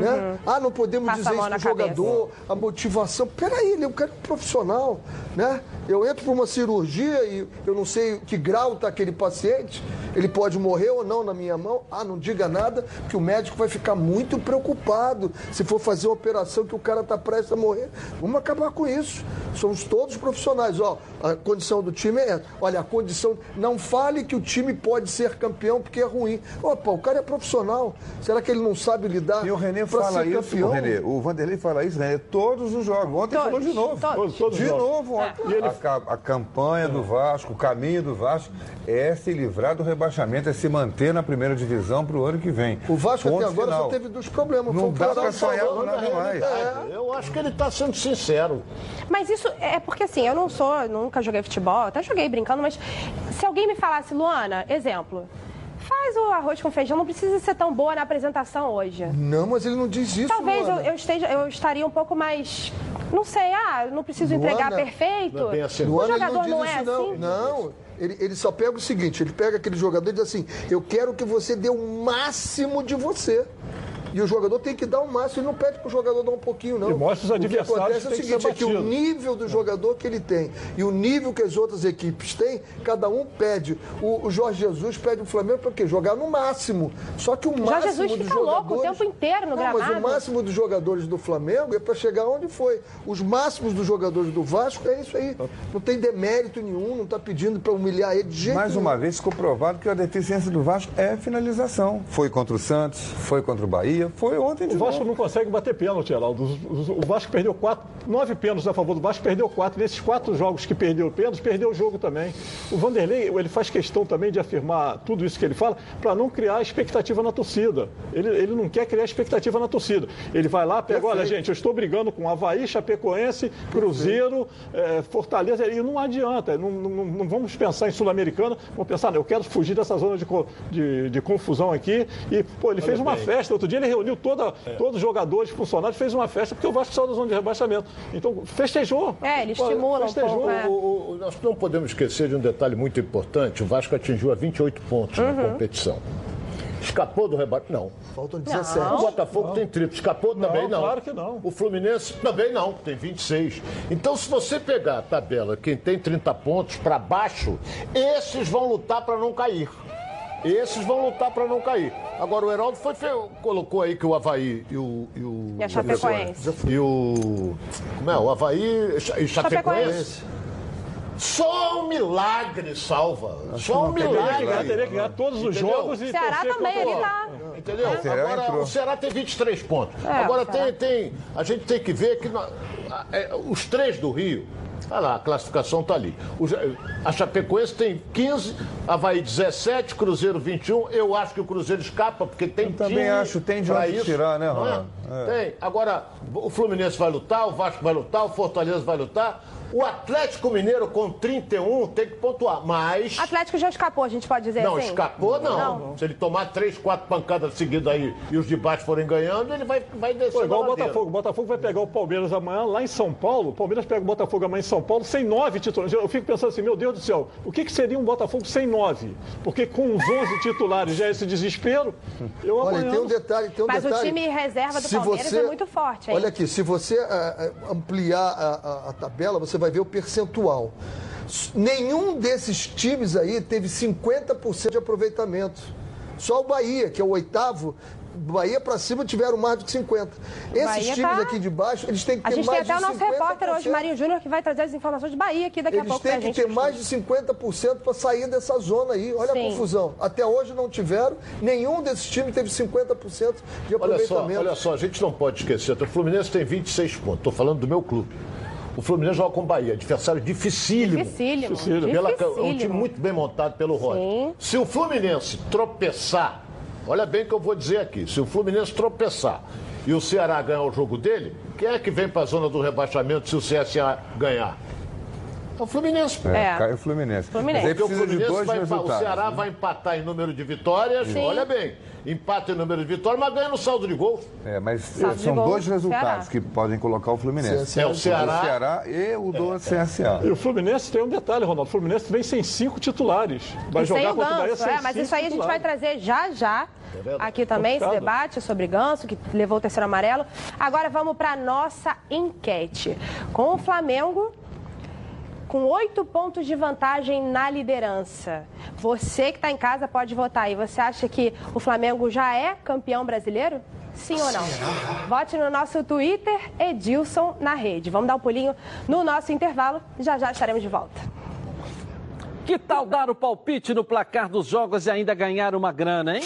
Né? Ah, não podemos Passa a dizer isso pro jogador, a motivação. Peraí, ele é um cara profissional, né? Eu entro para uma cirurgia e eu não sei que grau está aquele paciente, ele pode morrer ou não na minha mão. Ah, não diga nada, que o médico vai ficar muito preocupado se for fazer uma operação que o cara está prestes a morrer. Vamos acabar com isso. Somos todos profissionais. Ó, a condição do time é essa. Olha, a condição. Não fale que o time pode ser campeão porque é ruim. Opa, o cara é profissional. Será que ele não sabe lidar E o René pra fala ser isso, campeão? o, Vanderlei fala isso, René, todos os jogos. Ontem Todos, falou de novo. todos. Todos os de jogos. novo ontem. A, a campanha do Vasco, o caminho do Vasco é se livrar do rebaixamento, é se manter na primeira divisão para o ano que vem. O Vasco Ponto até agora final. só teve dois problemas. Não dá pra sonhar com né? nada mais. É. Eu acho que ele está sendo sincero. Mas isso é porque assim, eu não sou, nunca joguei futebol, até joguei brincando, mas se alguém me falasse, Luana, exemplo, faz o arroz com feijão, não precisa ser tão boa na apresentação hoje. Não, mas ele não diz isso. Talvez eu, Luana. eu esteja, eu estaria um pouco mais, não sei, ah, não preciso entregar Luana, perfeito. não é bem assim. O Luana, ele jogador não diz não isso, é não. assim. Não, ele, ele só pega o seguinte: ele pega aquele jogador e diz assim: Eu quero que você dê o máximo de você. E o jogador tem que dar o máximo, ele não pede para o jogador dar um pouquinho, não. E mostra os O que adversários acontece é que o que seguinte: ser é que o nível do jogador que ele tem e o nível que as outras equipes têm, cada um pede. O, o Jorge Jesus pede o Flamengo para quê? Jogar no máximo. Só que o Jorge máximo Jesus dos fica louco o tempo inteiro no não, Mas o gramado. máximo dos jogadores do Flamengo é para chegar onde foi. Os máximos dos jogadores do Vasco é isso aí. Não tem demérito nenhum, não está pedindo para humilhar ele de jeito Mais nenhum. uma vez ficou provado que a deficiência do Vasco é finalização. Foi contra o Santos, foi contra o Bahia, dia. Foi ontem de O Vasco novo. não consegue bater pênalti, os- O Vasco perdeu quatro, nove pênaltis a favor do Vasco, perdeu quatro. Nesses quatro jogos que perdeu pênaltis, perdeu o jogo também. O Vanderlei, ele faz questão também de afirmar tudo isso que ele fala para não criar expectativa na torcida. Ele, ele não quer criar expectativa na torcida. Ele vai lá, pega, olha, gente, eu estou brigando com Havaí, Chapecoense, Cruzeiro, eh, Fortaleza, e não adianta. Não, não- não vamos pensar em Sul-Americana, vamos pensar, não, eu quero fugir dessa zona de, de- de confusão aqui. E, pô, ele fez uma bem. festa. Outro dia ele reuniu toda, É. todos os jogadores, funcionários, fez uma festa porque o Vasco saiu da zona de rebaixamento. Então, festejou. É, ele Pô, estimula um festejou. pouco, né? O- o- o- nós não podemos esquecer de um detalhe muito importante. O Vasco atingiu a 28 pontos Uhum. na competição. Escapou do rebate? Não. Faltam O 17. Botafogo tem triplo. Escapou também não. claro que não. O Fluminense também não, tem 26. Então, se você pegar a tabela, quem tem 30 pontos para baixo, esses vão lutar para não cair. Esses vão lutar para não cair. Agora, o Heraldo foi fe- colocou aí que o Havaí e o. E, o, E a Chapecoense. E o. Como é? O Havaí e Cha- Chapecoense. Só um milagre salva. Só um Teria que ganhar, milagre. teria que ganhar todos os Entendeu? jogos e Ceará torcer também, o- ele tá. Entendeu? O Ceará Agora, entrou. o Ceará tem 23 pontos. É, Agora o Ceará. tem, tem. A gente tem que ver que na- a- é, os três do Rio. Olha lá, a classificação está ali. O a Chapecoense tem 15, Havaí 17, Cruzeiro 21. Eu acho que o Cruzeiro escapa, porque tem Eu também acho, tem de onde isso, tirar, né, é? Ronaldo? É. Tem. Agora, o Fluminense vai lutar, o Vasco vai lutar, o Fortaleza vai lutar. O Atlético Mineiro com 31 tem que pontuar. Mas. Atlético já escapou, a gente pode dizer Não, assim? escapou não. Se ele tomar três, quatro pancadas seguidas aí e os de baixo forem ganhando, ele vai, vai descer. Pô, igual o. Botafogo. O Botafogo vai pegar o Palmeiras amanhã lá em São Paulo. O Palmeiras pega o Botafogo amanhã em São Paulo sem nove titulares. Eu fico pensando assim, meu Deus do céu, o que, que seria um Botafogo sem nove? Porque com os 11 titulares já é esse desespero. Eu Olha, amanhã... tem um detalhe, tem um Mas o detalhe. time reserva do Se Palmeiras você- é muito forte, hein? Olha aqui, se você ah, ampliar a, a- a tabela, você vai ver o percentual. Nenhum desses times aí teve 50% de aproveitamento. Só o Bahia, que é o oitavo, Bahia para cima tiveram mais do que 50. Esses Bahia times tá- aqui de baixo, eles têm que A ter gente tem mais até o de nosso repórter hoje, 50%. Marinho Júnior, que vai trazer as informações de Bahia aqui daqui a Eles pouco pra têm que gente. ter mais de 50% para sair dessa zona aí. Olha Sim. a confusão. Até hoje não tiveram. Nenhum desses times teve 50% de Olha só, aproveitamento. olha só, a gente não pode esquecer. O Fluminense tem 26 pontos. Estou falando do meu clube. O Fluminense joga com o Bahia, adversário dificílimo. Dificílimo. Pela- é um Dificílimo. time muito bem montado pelo Roger. Sim. Se o Fluminense tropeçar, olha bem o que eu vou dizer aqui: se o Fluminense tropeçar e o Ceará ganhar o jogo dele, quem é que vem para a zona do rebaixamento se o CSA ganhar? É o Fluminense. pô. É. Cai o Fluminense. Fluminense. Mas aí Porque o Fluminense dois vai, o. Ceará né? vai empatar em número de vitórias, Sim. olha bem, empata em número de vitórias, mas ganha no saldo de gols. É, mas Saldo de são gol, dois resultados Ceará. que podem colocar o Fluminense. É o Ceará. O Ceará e o do CSA. E o Fluminense tem um detalhe, Ronaldo. O Fluminense vem sem cinco titulares. Vai E sem jogar o contra o Bahia Ganso, sem é, mas cinco isso aí a gente vai trazer já já. Aqui também, esse debate sobre Ganso, que levou o terceiro amarelo. Agora vamos para nossa enquete. Com o Flamengo com oito pontos de vantagem na liderança. Você que está em casa pode votar aí. Você acha que o Flamengo já é campeão brasileiro? Sim ou não? Vote no nosso Twitter, Edilson na rede. Vamos dar um pulinho no nosso intervalo. Já já estaremos de volta. Que tal dar o palpite no placar dos jogos e ainda ganhar uma grana, hein?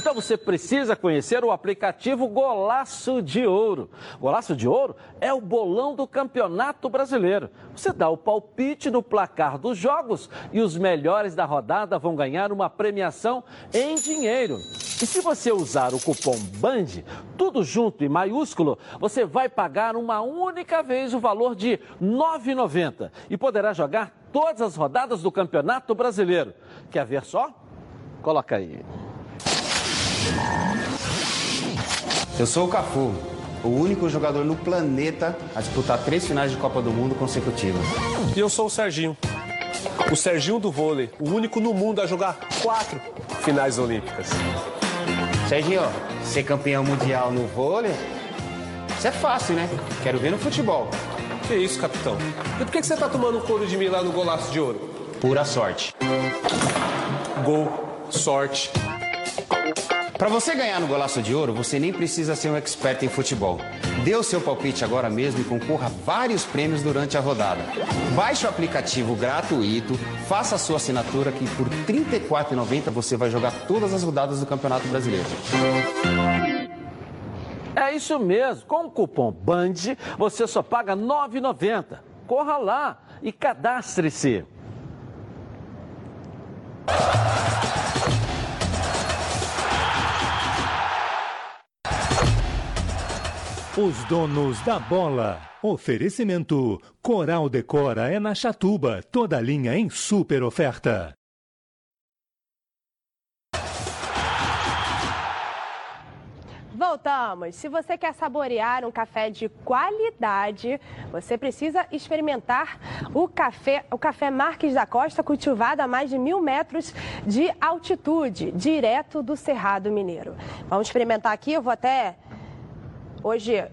Então você precisa conhecer o aplicativo Golaço de Ouro. Golaço de Ouro é o bolão do Campeonato Brasileiro. Você dá o palpite no placar dos jogos e os melhores da rodada vão ganhar uma premiação em dinheiro. E se você usar o cupom BAND, tudo junto e maiúsculo, você vai pagar uma única vez o valor de R$ 9,90 e poderá jogar todas as rodadas do Campeonato Brasileiro. Quer ver só? Coloca aí. Eu sou o Cafu, o único jogador no planeta a disputar três finais de Copa do Mundo consecutivas. E eu sou o Serginho. O Serginho do vôlei, o único no mundo a jogar quatro finais olímpicas. Serginho, ser campeão mundial no vôlei, isso é fácil, né? Quero ver no futebol. Que isso, capitão? E por que você tá tomando um couro de mim lá no golaço de ouro? Pura sorte. Gol, sorte. Para você ganhar no Golaço de Ouro, você nem precisa ser um expert em futebol. Dê o seu palpite agora mesmo e concorra a vários prêmios durante a rodada. Baixe o aplicativo gratuito, faça a sua assinatura que por R$ 34,90 você vai jogar todas as rodadas do Campeonato Brasileiro. isso mesmo. Com o cupom BAND, você só paga R$ 9,90. Corra lá e cadastre-se. Os donos da bola. Oferecimento: Coral Decora é na Chatuba, toda linha em super oferta. Voltamos. Se você quer saborear um café de qualidade, você precisa experimentar o café, o café Marques da Costa, cultivado a mais de mil metros de altitude, direto do Cerrado Mineiro. Vamos experimentar aqui. Eu vou até hoje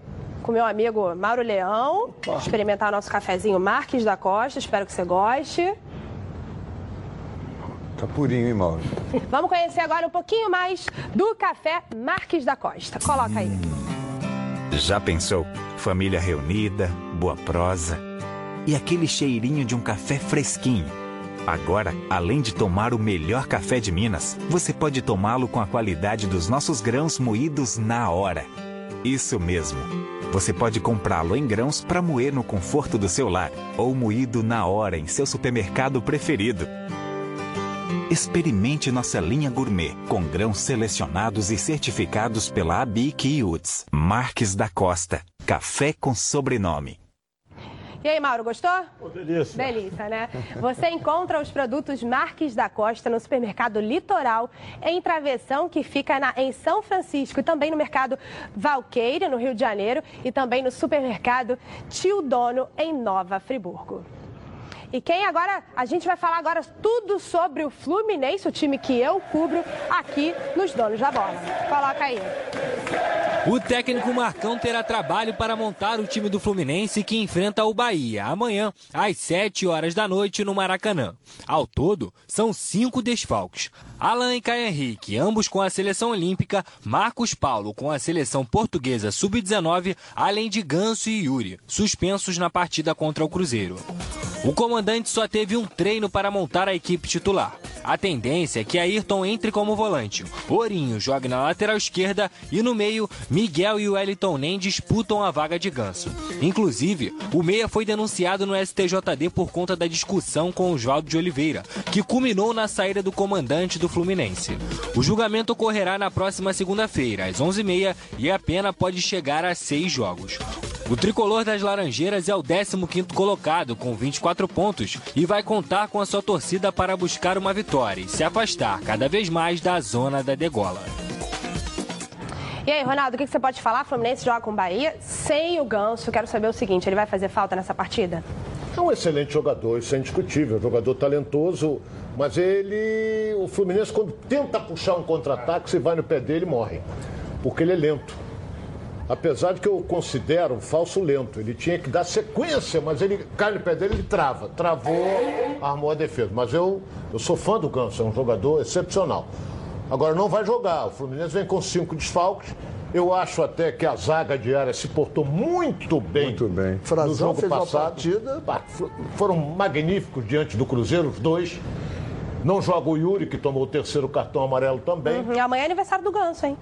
com meu amigo Mauro Leão experimentar nosso cafezinho Marques da Costa. Espero que você goste. Tá purinho, hein, Mauro? (laughs) Vamos conhecer agora um pouquinho mais do café Marques da Costa. Coloca aí. Já pensou? Família reunida, boa prosa e aquele cheirinho de um café fresquinho. Agora, além de tomar o melhor café de Minas, você pode tomá-lo com a qualidade dos nossos grãos moídos na hora. Isso mesmo. Você pode comprá-lo em grãos para moer no conforto do seu lar ou moído na hora em seu supermercado preferido. Experimente nossa linha gourmet, com grãos selecionados e certificados pela ABIC e UTS. Marques da Costa. Café com sobrenome. E aí, Mauro, gostou? Oh, delícia. Delícia, né? Você encontra os produtos Marques da Costa no supermercado Litoral, em Travessão, que fica na, em São Francisco, e também no mercado Valqueira, no Rio de Janeiro, e também no supermercado Tio Dono, em Nova Friburgo. E quem agora, a gente vai falar agora tudo sobre o Fluminense, o time que eu cubro aqui nos Donos da Bola. Coloca aí. O técnico Marcão terá trabalho para montar o time do Fluminense que enfrenta o Bahia amanhã, às 7 horas da noite, no Maracanã. Ao todo, são cinco desfalques. Alan e Caio Henrique, ambos com a seleção olímpica, Marcos Paulo com a seleção portuguesa sub-19, além de Ganso e Yuri, suspensos na partida contra o Cruzeiro. O comandante só teve um treino para montar a equipe titular. A tendência é que Ayrton entre como volante. Ourinho joga na lateral esquerda e no meio, Miguel e Wellington Nem disputam a vaga de ganso. Inclusive, o Meia foi denunciado no STJD por conta da discussão com Oswaldo de Oliveira, que culminou na saída do comandante do Fluminense. O julgamento ocorrerá na próxima segunda-feira, às 11h30, e a pena pode chegar a seis jogos. O tricolor das Laranjeiras é o 15º colocado, com 24 pontos, e vai contar com a sua torcida para buscar uma vitória e se afastar cada vez mais da zona da degola. E aí, Ronaldo, o que você pode falar? Fluminense joga com o Bahia sem o Ganso. Quero saber o seguinte, ele vai fazer falta nessa partida? É um excelente jogador, isso é indiscutível. Um jogador talentoso, mas ele. O Fluminense, quando tenta puxar um contra-ataque, se vai no pé dele, morre. Porque ele é lento. Apesar de que eu considero um falso lento. Ele tinha que dar sequência, mas ele cai no pé dele ele trava. Travou, armou a defesa. Mas eu, eu sou fã do Ganso, é um jogador excepcional. Agora não vai jogar. O Fluminense vem com cinco desfalques. Eu acho até que a zaga diária se portou muito bem, muito bem. no Frazão jogo fez uma passado. partida. Foram magníficos diante do Cruzeiro, os dois. Não joga o Yuri, que tomou o terceiro cartão amarelo também. Uhum, E amanhã é aniversário do Ganso, hein?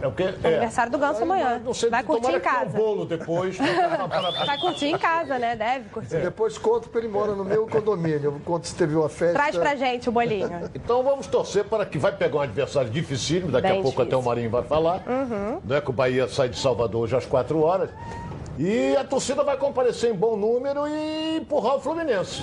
É o quê? É aniversário do Ganso amanhã. Não sei, Vai curtir em casa. um bolo depois. (laughs) Vai curtir em casa, né? Deve curtir. Depois conto porque ele mora no meu condomínio. Eu conto se teve uma festa. Traz pra gente o bolinho. (laughs) Então vamos torcer para que vai pegar um adversário dificílimo, daqui Bem a pouco difícil. até o Marinho vai falar. Uhum. Não é que o Bahia sai de Salvador hoje às 4 horas. E a torcida vai comparecer em bom número e empurrar o Fluminense.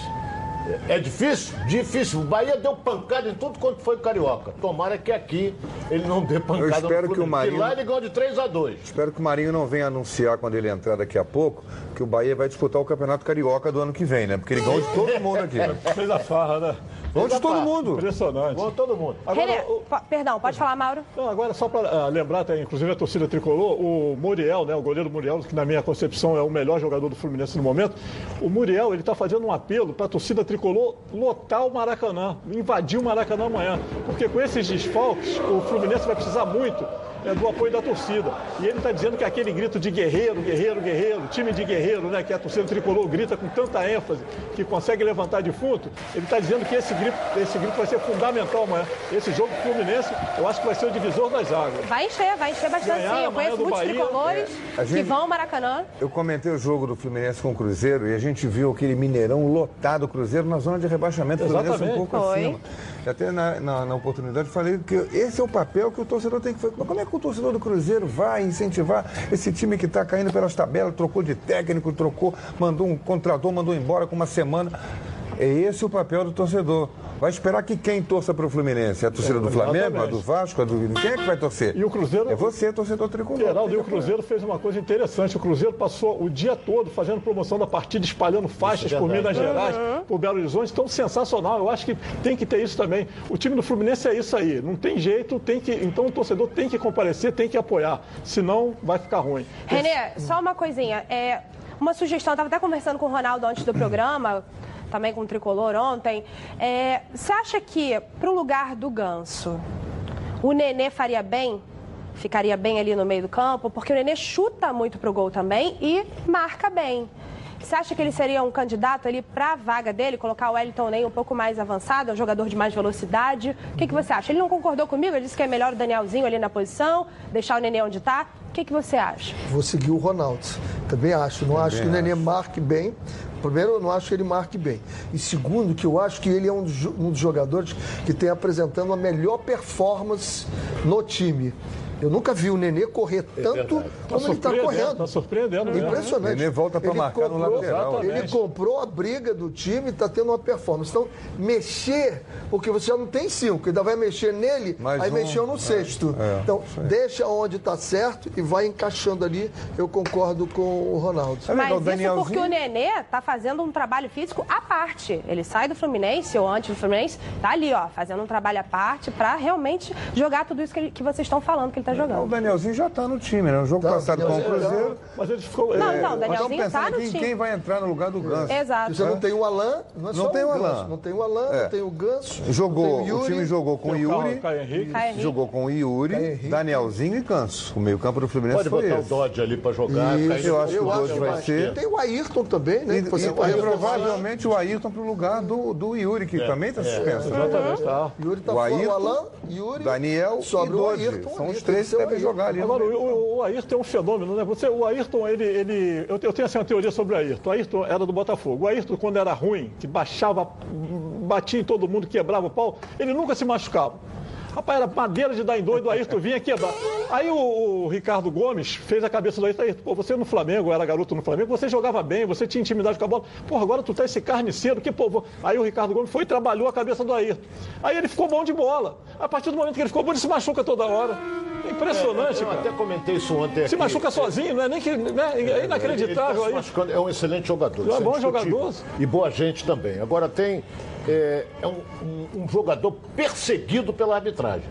É difícil? Difícil. O Bahia deu pancada em tudo quanto foi carioca. Tomara que aqui ele não dê pancada Eu espero no que o. Marinho- lá ele ganhou de 3 a 2 Espero que o Marinho não venha anunciar quando ele entrar daqui a pouco que o Bahia vai disputar o Campeonato Carioca do ano que vem, né? Porque ele ganhou de todo mundo aqui. Né? (laughs) Fez a farra, né? De todo mundo. Impressionante. Ganhou todo mundo. Renê, po- perdão, pode falar, Mauro? Não, agora só para lembrar, até, inclusive a torcida tricolor, o Muriel, né, o goleiro Muriel, que na minha concepção é o melhor jogador do Fluminense no momento, o Muriel ele está fazendo um apelo para a torcida tricolor lotar o Maracanã, invadir o Maracanã amanhã, porque com esses desfalques o Fluminense vai precisar muito é do apoio da torcida. E ele está dizendo que aquele grito de guerreiro, guerreiro, guerreiro, time de guerreiro, né, que a torcida tricolor grita com tanta ênfase, que consegue levantar defunto, ele está dizendo que esse grito, esse grito vai ser fundamental amanhã. Esse jogo Fluminense, eu acho que vai ser o divisor das águas. Vai encher, vai encher bastante Ganhar sim. Eu conheço do muitos Bahia, tricolores é, a que gente- vão ao Maracanã. Eu comentei o jogo do Fluminense com o Cruzeiro e a gente viu aquele Mineirão lotado, o Cruzeiro na zona de rebaixamento, o Fluminense um pouco Foi. acima. Até na, na, na oportunidade falei que esse é o papel que o torcedor tem que fazer. Mas como é que o torcedor do Cruzeiro vai incentivar esse time que está caindo pelas tabelas, trocou de técnico, trocou, mandou um contratou, mandou embora com uma semana? É esse o papel do torcedor. Vai esperar que quem torça para o Fluminense? É a torcida do Flamengo, a do Vasco, a do. Quem é que vai torcer? E o Cruzeiro. É você, torcedor tricolor. Geraldo, e o Cruzeiro fez uma coisa interessante. O Cruzeiro passou o dia todo fazendo promoção da partida, espalhando faixas é por Minas. Gerais, por Belo Horizonte. Então, sensacional. Eu acho que tem que ter isso também. O time do Fluminense é isso aí. Não tem jeito, tem que. Então o torcedor tem que comparecer, tem que apoiar. Senão vai ficar ruim. Renê, só uma coisinha. É, uma sugestão, eu estava até conversando com o Ronaldo antes do programa, também com o Tricolor ontem. É, você acha que, para o lugar do Ganso, o Nenê faria bem? Ficaria bem ali no meio do campo? Porque o Nenê chuta muito pro gol também e marca bem. Você acha que ele seria um candidato ali para a vaga dele, colocar o Wellington Ney um pouco mais avançado, é um jogador de mais velocidade? O que, que você acha? Ele não concordou comigo, ele disse que é melhor o Danielzinho ali na posição, deixar o Nenê onde está. O que, que você acha? Vou seguir o Ronaldo. Também acho. Não acho que o Nenê marque bem. Primeiro, eu não acho que ele marque bem. E segundo, que eu acho que ele é um dos, um dos jogadores que tem apresentando a melhor performance no time. Eu nunca vi o Nenê correr tanto como ele está surpreendendo, correndo. tá surpreendendo mesmo. Impressionante. Nenê volta pra Ele marcar no comprou- lateral. Ele Exatamente. comprou a briga do time e está tendo uma performance. Então, mexer, porque você já não tem cinco, ainda vai mexer nele, Mais aí um. mexeu no sexto. é, então, deixa onde está certo e vai encaixando ali. Eu concordo com o Ronaldo. É legal, Mas o isso Danielzinho- porque o Nenê tá fazendo um trabalho físico à parte. Ele sai do Fluminense ou antes do Fluminense, tá ali, ó, fazendo um trabalho à parte para realmente jogar tudo isso que, ele- que vocês estão falando que ele tá O jogando. Danielzinho já está no time, né? O jogo Tá, passado com o Cruzeiro. Mas ele ficou. Não, é, não, Nós Danielzinho tá pensando no aqui em time. quem vai entrar no lugar do Ganso. Exato. Você não tem o Alan, não é Não só tem o Alan. Não tem o Alan, É. não tem o Ganso. Jogou, o Yuri. time jogou com o o Yuri, Caio- Caio Henrique. Caio Henrique. jogou com o Yuri. Danielzinho e Ganso. O meio-campo do Fluminense Pode foi botar o esse. Dodge ali para jogar. Isso, eu acho que o Dodge vai ser. Tem o Ayrton também, né? E, e- e provavelmente o Ayrton para o lugar do, do Yuri, que também está suspenso. Exatamente, tá. Yuri tá O fora, Ayrton, o Alan, Yuri, Daniel e o Dodge. Ayrton São os três Ayrton. jogar ali. Agora, o, o, Ayrton é um fenômeno, né? Você, o Ayrton, ele. ele eu, te- eu tenho assim, uma teoria sobre o Ayrton. O Ayrton era do Botafogo. O Ayrton, quando era ruim, que baixava, batia em todo mundo, quebrava o pau, ele nunca se machucava. Rapaz, era madeira de dar em doido, o Ayrton vinha quebrar. Aí o, o Ricardo Gomes fez a cabeça do Ayrton. Ayrton, pô, você no Flamengo, era garoto no Flamengo, você jogava bem, você tinha intimidade com a bola. Pô, agora tu tá esse carniceiro, que pô. vou- Aí o Ricardo Gomes foi e trabalhou a cabeça do Ayrton. Aí ele ficou bom de bola. A partir do momento que ele ficou bom, ele se machuca toda hora. Impressionante, Eu cara. até comentei isso ontem. Se aqui. machuca sozinho, não é nem que. Né? É Ele tá inacreditável se aí. É um excelente jogador. É isso bom jogador. E boa gente também. Agora tem. É, é um, um- um jogador perseguido pela arbitragem.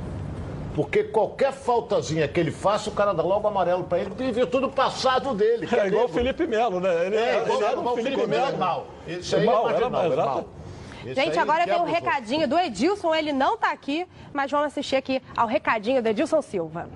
Porque qualquer faltazinha que ele faça, o cara dá logo amarelo pra ele, em virtude do passado dele. É igual o. Felipe Melo, né? Ele, É, igual ele era igual um Felipe Melo. Melo. Mal. Isso aí Mal, é era marginal, mal, mal. era- Esse Gente, agora tem um recadinho do Edilson, ele não tá aqui, mas vamos assistir aqui ao recadinho do Edilson Silva.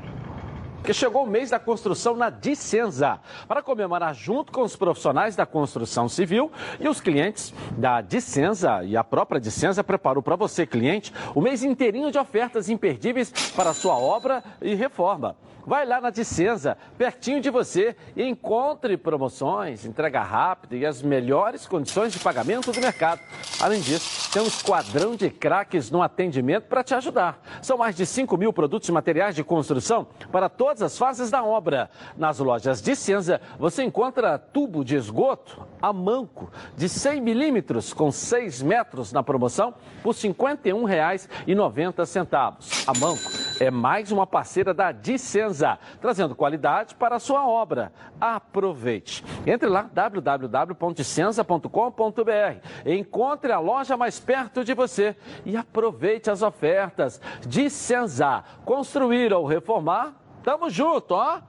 que chegou o mês da construção na Dicenza, para comemorar junto com os profissionais da construção civil e os clientes da Dicenza e a própria Dicenza preparou para você, cliente, o mês inteirinho de ofertas imperdíveis para a sua obra e reforma. Vai lá na Dicenza, pertinho de você, e encontre promoções, entrega rápida e as melhores condições de pagamento do mercado. Além disso, tem um esquadrão de craques no atendimento para te ajudar. São mais de 5 mil produtos e materiais de construção para todas as fases da obra. Nas lojas Dicenza, você encontra tubo de esgoto a manco de 100 milímetros com 6 metros na promoção por R$ 51,90. A manco é mais uma parceira da Dicenza, trazendo qualidade para a sua obra. Aproveite. Entre lá, www.dicenza.com.br. Encontre a loja mais perto de você e aproveite as ofertas. Dicenza, construir ou reformar, tamo junto, ó,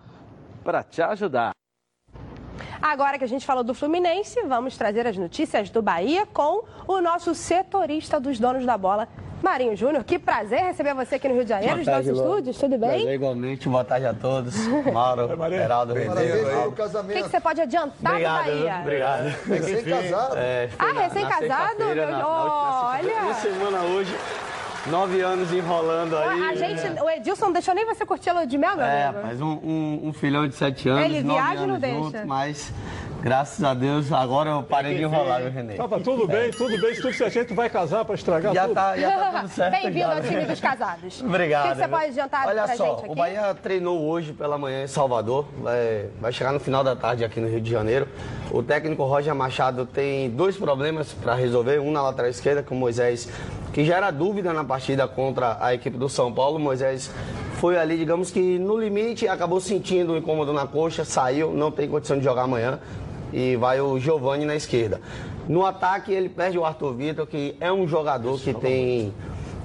para te ajudar. Agora que a gente falou do Fluminense, vamos trazer as notícias do Bahia com o nosso setorista dos donos da bola, Marinho Júnior, que prazer receber você aqui no Rio de Janeiro, nos nossos estúdios, tudo bem? Prazer igualmente, boa tarde a todos. (laughs) Mauro, Geraldo, pelo O casamento. que, que você pode adiantar Obrigado, do? Bahia? obrigado. Recém-casado? É, Ah, na- na recém-casado? na- na. Olha! Uma semana hoje, nove anos enrolando aí. A gente, o Edilson não deixou nem você curtir a lua de mel, meu É, amigo. mas um, um- um filhão de sete anos, Ele viaja ou não anos deixa? junto, mas graças a Deus agora eu parei de enrolar, meu Renê. Tava tudo bem, tudo bem. Se tudo certinho, tu vai casar pra estragar Já tudo. tá, já tá tudo certo. Bem-vindo já, ao time né? dos casados. (laughs) Obrigado. O que, que você pode adiantar Olha pra só, gente aqui? o Bahia treinou hoje pela manhã em Salvador, vai, vai chegar no final da tarde aqui no Rio de Janeiro. O técnico Roger Machado tem dois problemas para resolver, um na lateral esquerda com o Moisés, que gera dúvida na partida contra a equipe do São Paulo. O Moisés foi ali, digamos que no limite, acabou sentindo um incômodo na coxa, saiu, não tem condição de jogar amanhã e vai o Giovani na esquerda. No ataque, ele perde o Arthur Vitor, que é um jogador que tem,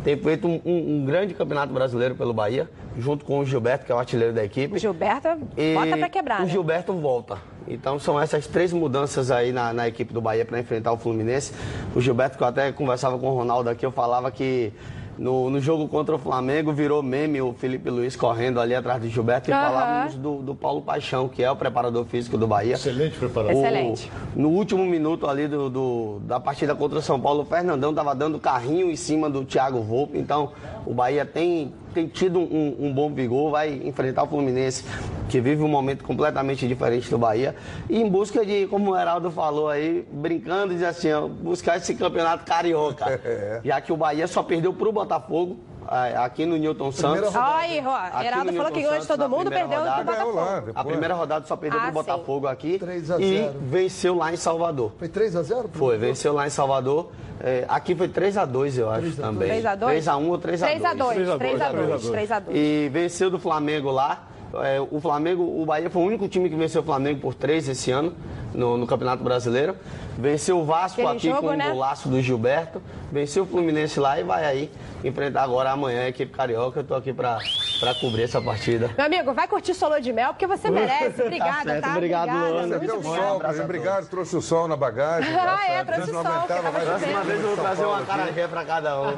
tem feito um, um- um grande campeonato brasileiro pelo Bahia, junto com o Gilberto, que é o artilheiro da equipe. Gilberto, E bota pra quebrar, O né? Gilberto volta. Então são essas três mudanças aí na, na equipe do Bahia para enfrentar o Fluminense. O Gilberto, que eu até conversava com o Ronaldo aqui, eu falava que no, no jogo contra o Flamengo virou meme o Felipe Luiz correndo ali atrás do Gilberto e Aham. falávamos do, do Paulo Paixão, que é o preparador físico do Bahia. Excelente preparador. O- Excelente. no último minuto ali do, do- da partida contra o São Paulo, o Fernandão estava dando carrinho em cima do Thiago Volpe. Então, o Bahia tem, tem tido um, um bom vigor, vai enfrentar o Fluminense, que vive um momento completamente diferente do Bahia. E em busca de, como o Heraldo falou aí, brincando, diz assim, ó, buscar esse campeonato carioca. (laughs) Já que o Bahia só perdeu para o Botafogo, aqui no Newton Santos. Ó, Aqui Heraldo falou que hoje todo mundo primeira perdeu rodada. pro Botafogo. A primeira rodada só perdeu Ah, pro sim. Botafogo aqui 3 a e 0. venceu lá em Salvador. Foi 3x0? Foi, venceu lá em Salvador. É, aqui foi 3x2, eu acho, também. 3 a 2? 3x1 ou 3x2. 3 a 2, 3 a 2, 3 a 2. E venceu do Flamengo lá. É, o Flamengo, o Bahia foi o único time que venceu o Flamengo por 3 esse ano no, no Campeonato Brasileiro. Venceu o Vasco Aquele aqui jogo, com né? o golaço do Gilberto. Venceu o Fluminense lá e vai aí enfrentar agora amanhã a equipe carioca. Eu tô aqui pra, pra cobrir essa partida. Meu amigo, vai curtir lua de mel, porque você merece. (laughs) Obrigada, certo, tá? obrigado, Luana. muito sol, obrigado, trouxe o sol na bagagem. Ah, graças é, trouxe o sol, aguentava que mais. tava Próxima vez eu vou trazer uma aqui. carajé pra cada um.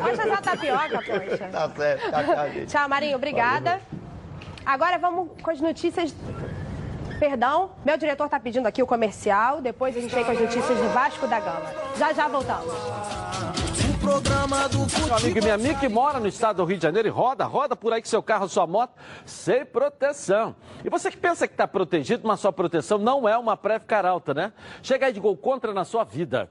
Pode fazer a tapioca, (laughs) poxa. Tá certo, tá, tchau, gente. Tchau, Marinho, obrigada. Agora vamos com as notícias. Perdão, meu diretor tá pedindo aqui o comercial, depois a gente vem com as notícias do Vasco da Gama. Já já voltamos. O programa do Meu amigo e minha amiga que mora no estado do Rio de Janeiro e roda, roda por aí com seu carro, sua moto, sem proteção. E você que pensa que está protegido, mas sua proteção não é uma Preve Caralta, né? Chega aí de gol contra na sua vida.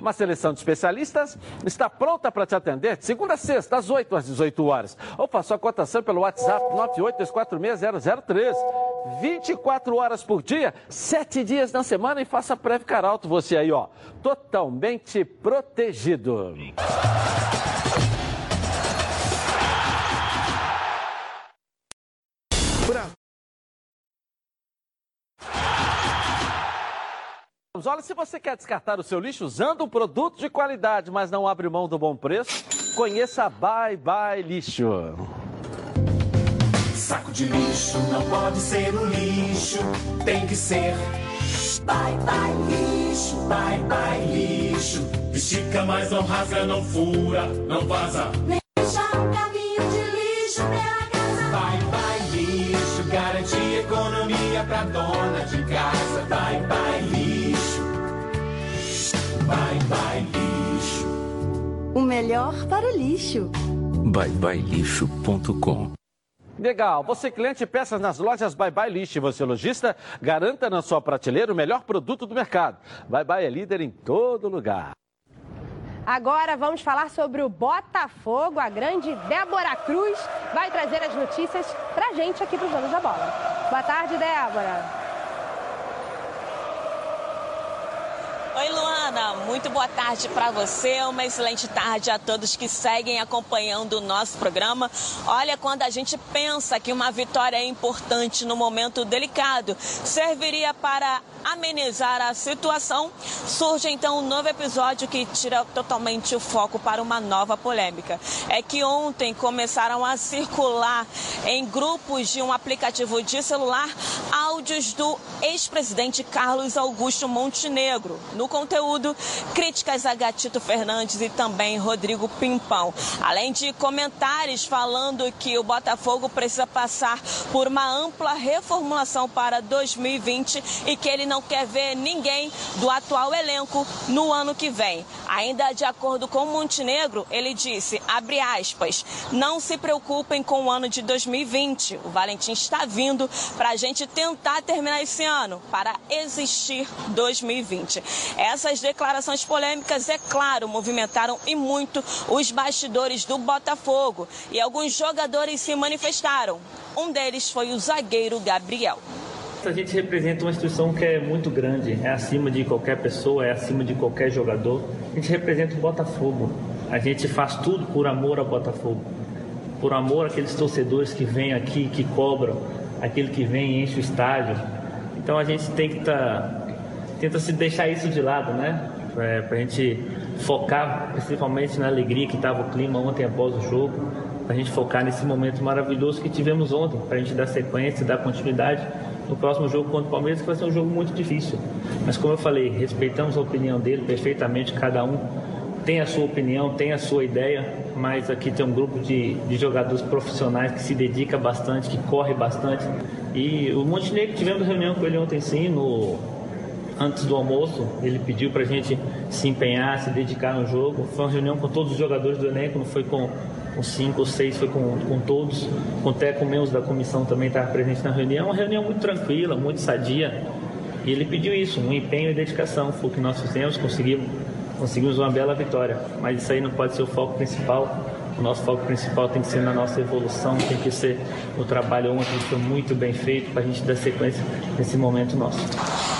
Uma seleção de especialistas está pronta para te atender de segunda a sexta, às 8 às 18 horas. Ou faça a cotação pelo WhatsApp 982460013. 24 horas por dia, 7 dias na semana e faça Caralto. Você aí, ó, totalmente protegido. Olha, se você quer descartar o seu lixo usando um produto de qualidade, mas não abre mão do bom preço, conheça Bye Bye Lixo. Saco de lixo não pode ser um lixo, tem que ser. Bye bye lixo, bye bye lixo. Estica, mas não rasga, não fura, não vaza. O melhor para o lixo. byebyelixo.com Legal. Você cliente peças nas lojas Bye Bye Lixo. Você lojista, garanta na sua prateleira o melhor produto do mercado. Bye Bye é líder em todo lugar. Agora vamos falar sobre o Botafogo. A grande Débora Cruz vai trazer as notícias pra gente aqui dos Donos da Bola. Boa tarde, Débora. Oi, Luana. Muito boa tarde para você. Uma excelente tarde a todos que seguem acompanhando o nosso programa. Olha, quando a gente pensa que uma vitória é importante no momento delicado, serviria para amenizar a situação, surge então um novo episódio que tira totalmente o foco para uma nova polêmica. É que ontem começaram a circular em grupos de um aplicativo de celular áudios do ex-presidente Carlos Augusto Montenegro. No conteúdo, críticas a Gatito Fernandes e também Rodrigo Pimpão. Além de comentários falando que o Botafogo precisa passar por uma ampla reformulação para 2020 e que ele não quer ver ninguém do atual elenco no ano que vem. Ainda de acordo com Montenegro, ele disse, abre aspas, não se preocupem com o ano de 2020. O Valentim está vindo para a gente tentar terminar esse ano, para existir 2020. Essas declarações polêmicas, é claro, movimentaram e muito os bastidores do Botafogo e alguns jogadores se manifestaram. Um deles foi o zagueiro Gabriel. A gente representa uma instituição que é muito grande, é acima de qualquer pessoa, é acima de qualquer jogador. A gente representa o Botafogo. A gente faz tudo por amor ao Botafogo. Por amor àqueles torcedores que vêm aqui, que cobram, aquele que vem e enche o estádio. Então a gente tem que tá, tenta se deixar isso de lado, né? É, para a gente focar principalmente na alegria que estava o clima ontem após o jogo, para a gente focar nesse momento maravilhoso que tivemos ontem, para a gente dar sequência, dar continuidade no próximo jogo contra o Palmeiras, que vai ser um jogo muito difícil. Mas como eu falei, respeitamos a opinião dele perfeitamente, cada um tem a sua opinião, tem a sua ideia, mas aqui tem um grupo de, de jogadores profissionais que se dedica bastante, que corre bastante. E o Montenegro, tivemos reunião com ele ontem sim, no, antes do almoço, ele pediu para a gente se empenhar, se dedicar no jogo. Foi uma reunião com todos os jogadores do elenco, não foi com com cinco ou seis, foi com, com todos, com até com membros da comissão também estava presente na reunião, uma reunião muito tranquila, muito sadia. E ele pediu isso, um empenho e dedicação, foi o que nós fizemos, conseguimos, conseguimos uma bela vitória. Mas isso aí não pode ser o foco principal. O nosso foco principal tem que ser na nossa evolução, tem que ser o trabalho ontem que foi muito bem feito para a gente dar sequência nesse momento nosso.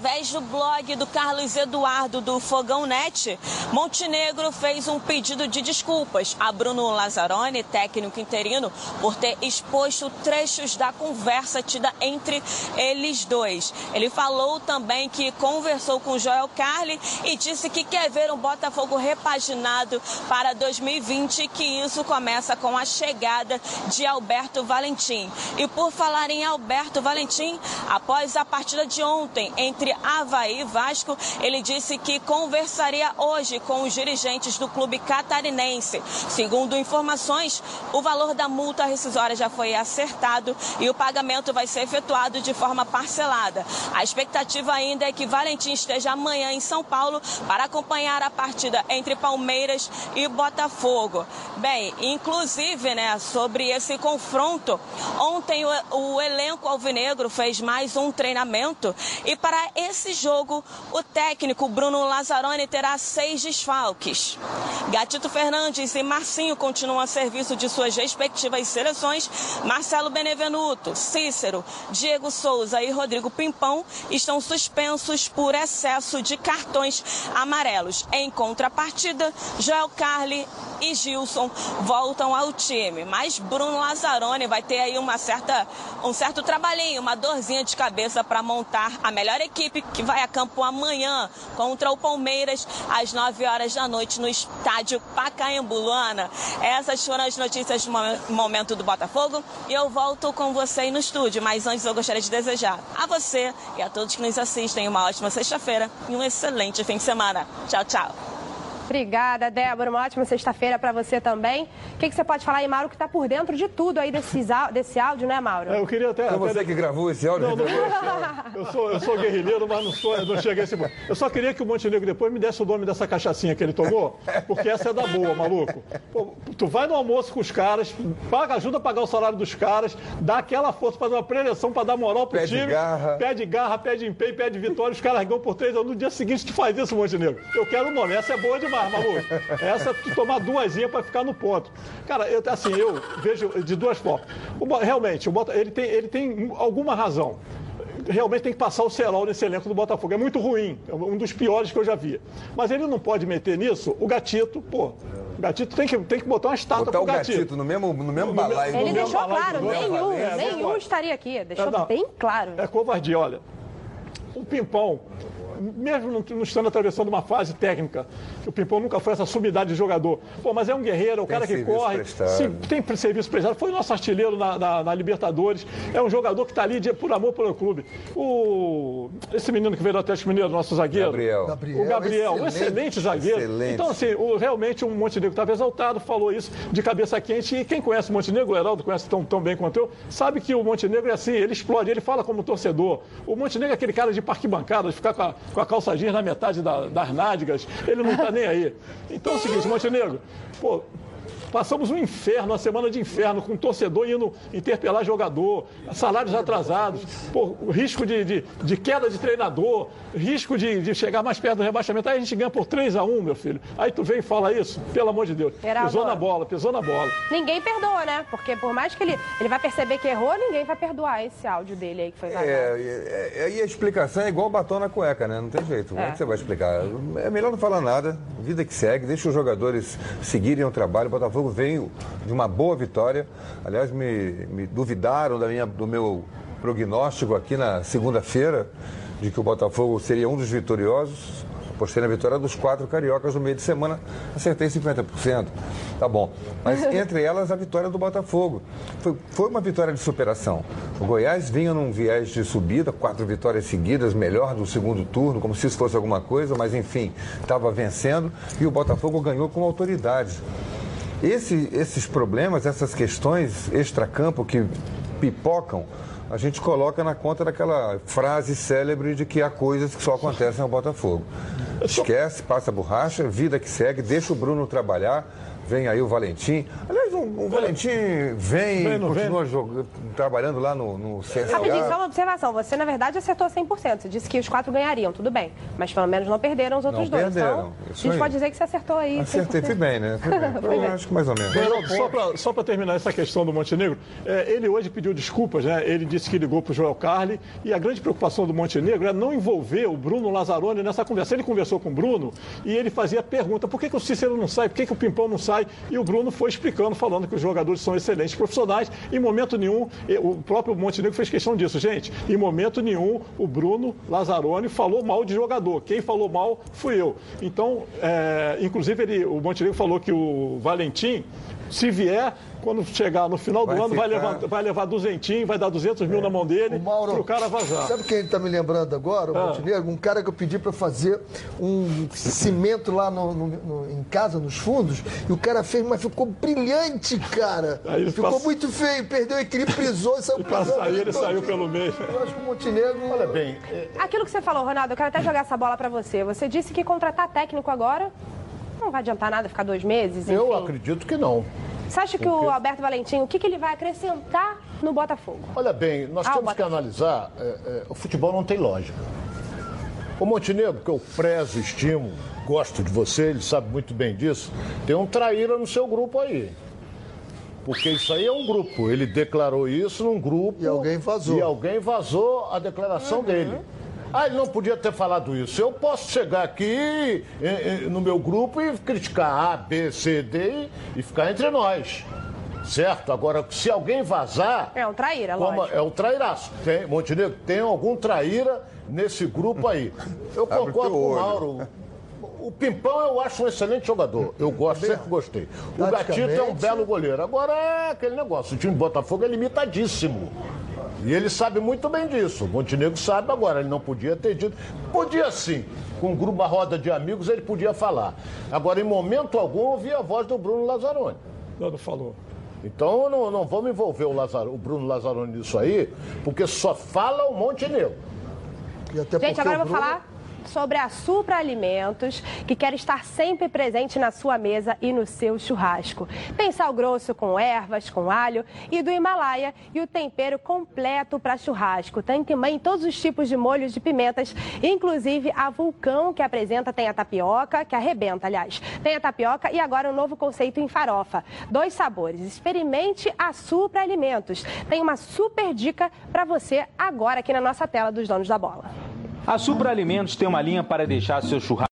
Através do blog do Carlos Eduardo do Fogão Net, Montenegro fez um pedido de desculpas a Bruno Lazzaroni, técnico interino, por ter exposto trechos da conversa tida entre eles dois. Ele falou também que conversou com Joel Carli e disse que quer ver um Botafogo repaginado para 2020 e que isso começa com a chegada de Alberto Valentim. E por falar em Alberto Valentim, após a partida de ontem em entre Havaí Vasco. Ele disse que conversaria hoje com os dirigentes do clube catarinense. Segundo informações, o valor da multa rescisória já foi acertado e o pagamento vai ser efetuado de forma parcelada. A expectativa ainda é que Valentim esteja amanhã em São Paulo para acompanhar a partida entre Palmeiras e Botafogo. Bem, inclusive, né, sobre esse confronto, ontem o elenco alvinegro fez mais um treinamento e para esse jogo, o técnico Bruno Lazzaroni terá seis desfalques. Gatito Fernandes e Marcinho continuam a serviço de suas respectivas seleções. Marcelo Benevenuto, Cícero, Diego Souza e Rodrigo Pimpão estão suspensos por excesso de cartões amarelos. Em contrapartida, Joel Carli e Gilson voltam ao time. Mas Bruno Lazzaroni vai ter aí uma certa, um certo trabalhinho, uma dorzinha de cabeça para montar a melhor equipe equipe que vai a campo amanhã contra o Palmeiras às 9 horas da noite no estádio Pacaembu. Luana, essas foram as notícias do momento do Botafogo e eu volto com você aí no estúdio. Mas antes eu gostaria de desejar a você e a todos que nos assistem uma ótima sexta-feira e um excelente fim de semana. Tchau, tchau. Obrigada, Débora. Uma ótima sexta-feira para você também. O que, que, você pode falar aí, Mauro, que está por dentro de tudo aí desse, desse áudio, né, Mauro? É, eu queria até. Foi você que gravou esse áudio? Não, não eu, sou, eu sou guerrilheiro, mas não, sou, não cheguei a esse ponto. Eu só queria que o Montenegro depois me desse o nome dessa cachaçinha que ele tomou, porque essa é da boa, maluco. Pô, tu vai no almoço com os caras, paga, ajuda a pagar o salário dos caras, dá aquela força, faz uma preleção para dar moral pro pede time. Garra. Pede garra, pede empenho, pede vitória, os caras ganham por três. No dia seguinte tu faz isso, Montenegro. Eu quero o nome, essa é boa demais, maluco. Essa tu tomar duasinha para ficar no ponto. Cara, eu, assim, eu vejo de duas formas. O, realmente, o Bota, ele, tem, ele tem alguma razão. realmente tem que passar o cerol nesse elenco do Botafogo. É muito ruim, é um dos piores que eu já vi. Mas ele não pode meter nisso o gatito, pô. O gatito tem que, tem que botar uma estátua Botar pro o gatito. gatito no mesmo, no mesmo balaio. Ele deixou claro, não, não, nenhum, é, nenhum não, estaria aqui. Deixou É, não. bem claro. É covardia, olha. O Pimpão, mesmo não, não estando atravessando uma fase técnica, que o Pimpão nunca foi essa sumidade de jogador. Pô, mas é um guerreiro, é o Tem cara que corre, se- tem serviço prestado, foi nosso artilheiro na, na- na Libertadores, é um jogador que está ali de- por amor pelo clube. O, esse menino que veio do Atlético Mineiro, nosso zagueiro. Gabriel. o Gabriel, um excelente, excelente zagueiro. excelente. Então, assim, o, realmente o Montenegro estava exaltado, falou isso de cabeça quente. E quem conhece o Montenegro, o Heraldo conhece tão, tão bem quanto eu, sabe que o Montenegro é assim, ele explode, ele fala como torcedor. O Montenegro é aquele cara de parque bancada, de ficar com a, com a calça jeans na metade da- das nádegas, ele não está nem aí. Então é o seguinte, Montenegro, pô. Passamos um inferno, uma semana de inferno, com o torcedor indo interpelar jogador, salários atrasados, pô, o risco de, de, de queda de treinador, risco de, de chegar mais perto do rebaixamento. Aí a gente ganha por 3 a 1 meu filho. Aí tu vem e fala isso, pelo amor de Deus. Geraldo. Pisou na bola, pisou na bola. Ninguém perdoa, né? Porque por mais que ele, ele vai perceber que errou, ninguém vai perdoar esse áudio dele aí que foi vazado. É, é, é, e a explicação é igual batom na cueca, né? Não tem jeito. Como é É. que você vai explicar? É melhor não falar nada, vida que segue, deixa os jogadores seguirem o trabalho. O Botafogo veio de uma boa vitória. Aliás, me, me duvidaram da minha, do meu prognóstico aqui na segunda-feira de que o Botafogo seria um dos vitoriosos. Apostei na vitória dos quatro cariocas no meio de semana, acertei 50%. Tá bom. Mas (laughs) entre elas, a vitória do Botafogo. Foi, foi uma vitória de superação. O Goiás vinha num viés de subida, quatro vitórias seguidas, melhor do segundo turno, como se isso fosse alguma coisa, mas enfim, estava vencendo e o Botafogo ganhou com autoridade. Esse- esses problemas, essas questões extracampo que pipocam, a gente coloca na conta daquela frase célebre de que há coisas que só acontecem ao Botafogo. Esquece, passa a borracha, vida que segue, deixa o Bruno trabalhar, vem aí o Valentim. Aliás, o, o Valentim vem, Vem, e continua jogando, trabalhando lá no, no CSA. Rapidinho, só uma observação. Você, na verdade, acertou 100%. Você disse que os quatro ganhariam, tudo bem. Mas pelo menos não perderam os outros Não dois. perderam, Então, a gente aí. pode dizer que você acertou aí. Acertei, 100%. fui bem, né? Fui bem. (laughs) Foi bem. acho que mais ou menos. Geraldo, só para terminar essa questão do Montenegro, é, ele hoje pediu desculpas, né? Ele disse que ligou para o Joel Carli e a grande preocupação do Montenegro é não envolver o Bruno Lazzaroni nessa conversa. Ele conversou com o Bruno e ele fazia pergunta: por que, que o Cícero não sai? Por que, que o Pimpão não sai? E o Bruno foi explicando, falando que os jogadores são excelentes profissionais. Em momento nenhum, o próprio Montenegro fez questão disso. Gente, em momento nenhum, o Bruno Lazzaroni falou mal de jogador. Quem falou mal fui eu. Então, é, inclusive, ele, o Montenegro falou que o Valentim, se vier, quando chegar no final do Vai ano, vai ficar- levar, vai levar duzentinho, vai dar 200 mil na mão dele, pro cara vazar. Sabe quem está me lembrando agora, o Ah. Montenegro? Um cara que eu pedi para fazer um cimento lá no- no- no- em casa, nos fundos, e o cara fez, mas ficou brilhante, cara. (laughs) Ficou passa- muito feio, perdeu o equilíbrio, prisou e saiu (laughs) Pra sair, ele saiu pelo meio. Eu acho que o Montenegro... Olha bem, Aquilo que você falou, Ronaldo, eu quero até jogar essa bola pra você. Você disse que contratar técnico agora não vai adiantar nada ficar dois meses, enfim. eu acredito que não. Você acha que Porque- o Alberto Valentim, o que, que ele vai acrescentar no Botafogo? Olha bem, nós Ah, temos que analisar, é, é, o futebol não tem lógica. O Montenegro, que eu prezo, estimo, gosto de você, ele sabe muito bem disso, tem um traíra no seu grupo aí. Porque isso aí é um grupo. Ele declarou isso num grupo. E alguém vazou. E alguém vazou a declaração dele. Ah, ele não podia ter falado isso. Eu posso chegar aqui eh, eh, no meu grupo e criticar A, B, C, D e ficar entre nós. Certo? Agora, se alguém vazar. É um traíra, como- lógico. é um trairaço. Tem, Montenegro, tem algum traíra nesse grupo aí. Eu concordo com o. Mauro. O Pimpão eu acho um excelente jogador. Eu gosto, sempre gostei. O Gatito é um belo goleiro. Agora é aquele negócio. O time do Botafogo é limitadíssimo. E ele sabe muito bem disso. O Montenegro sabe agora. Ele não podia ter dito. Podia sim. Com um grupo, uma roda de amigos, ele podia falar. Agora, em momento algum, eu ouvi a voz do Bruno Lazzaroni. Não, não falou. Então não, não vamos envolver o, o Bruno Lazzaroni nisso aí, porque só fala o Montenegro. E até Gente, porque agora eu vou Bruno- falar. Sobre a Supra Alimentos, que quer estar sempre presente na sua mesa e no seu churrasco. Tem sal grosso com ervas, com alho e do Himalaia e o tempero completo para churrasco. Tem também todos os tipos de molhos de pimentas, inclusive a Vulcão, que apresenta, tem a tapioca, que arrebenta, aliás. Tem a tapioca e agora um novo conceito em farofa. Dois sabores. Experimente a Supra Alimentos. Tem uma super dica para você agora aqui na nossa tela dos donos da bola. A Supra Alimentos tem uma linha para deixar seu churrasco.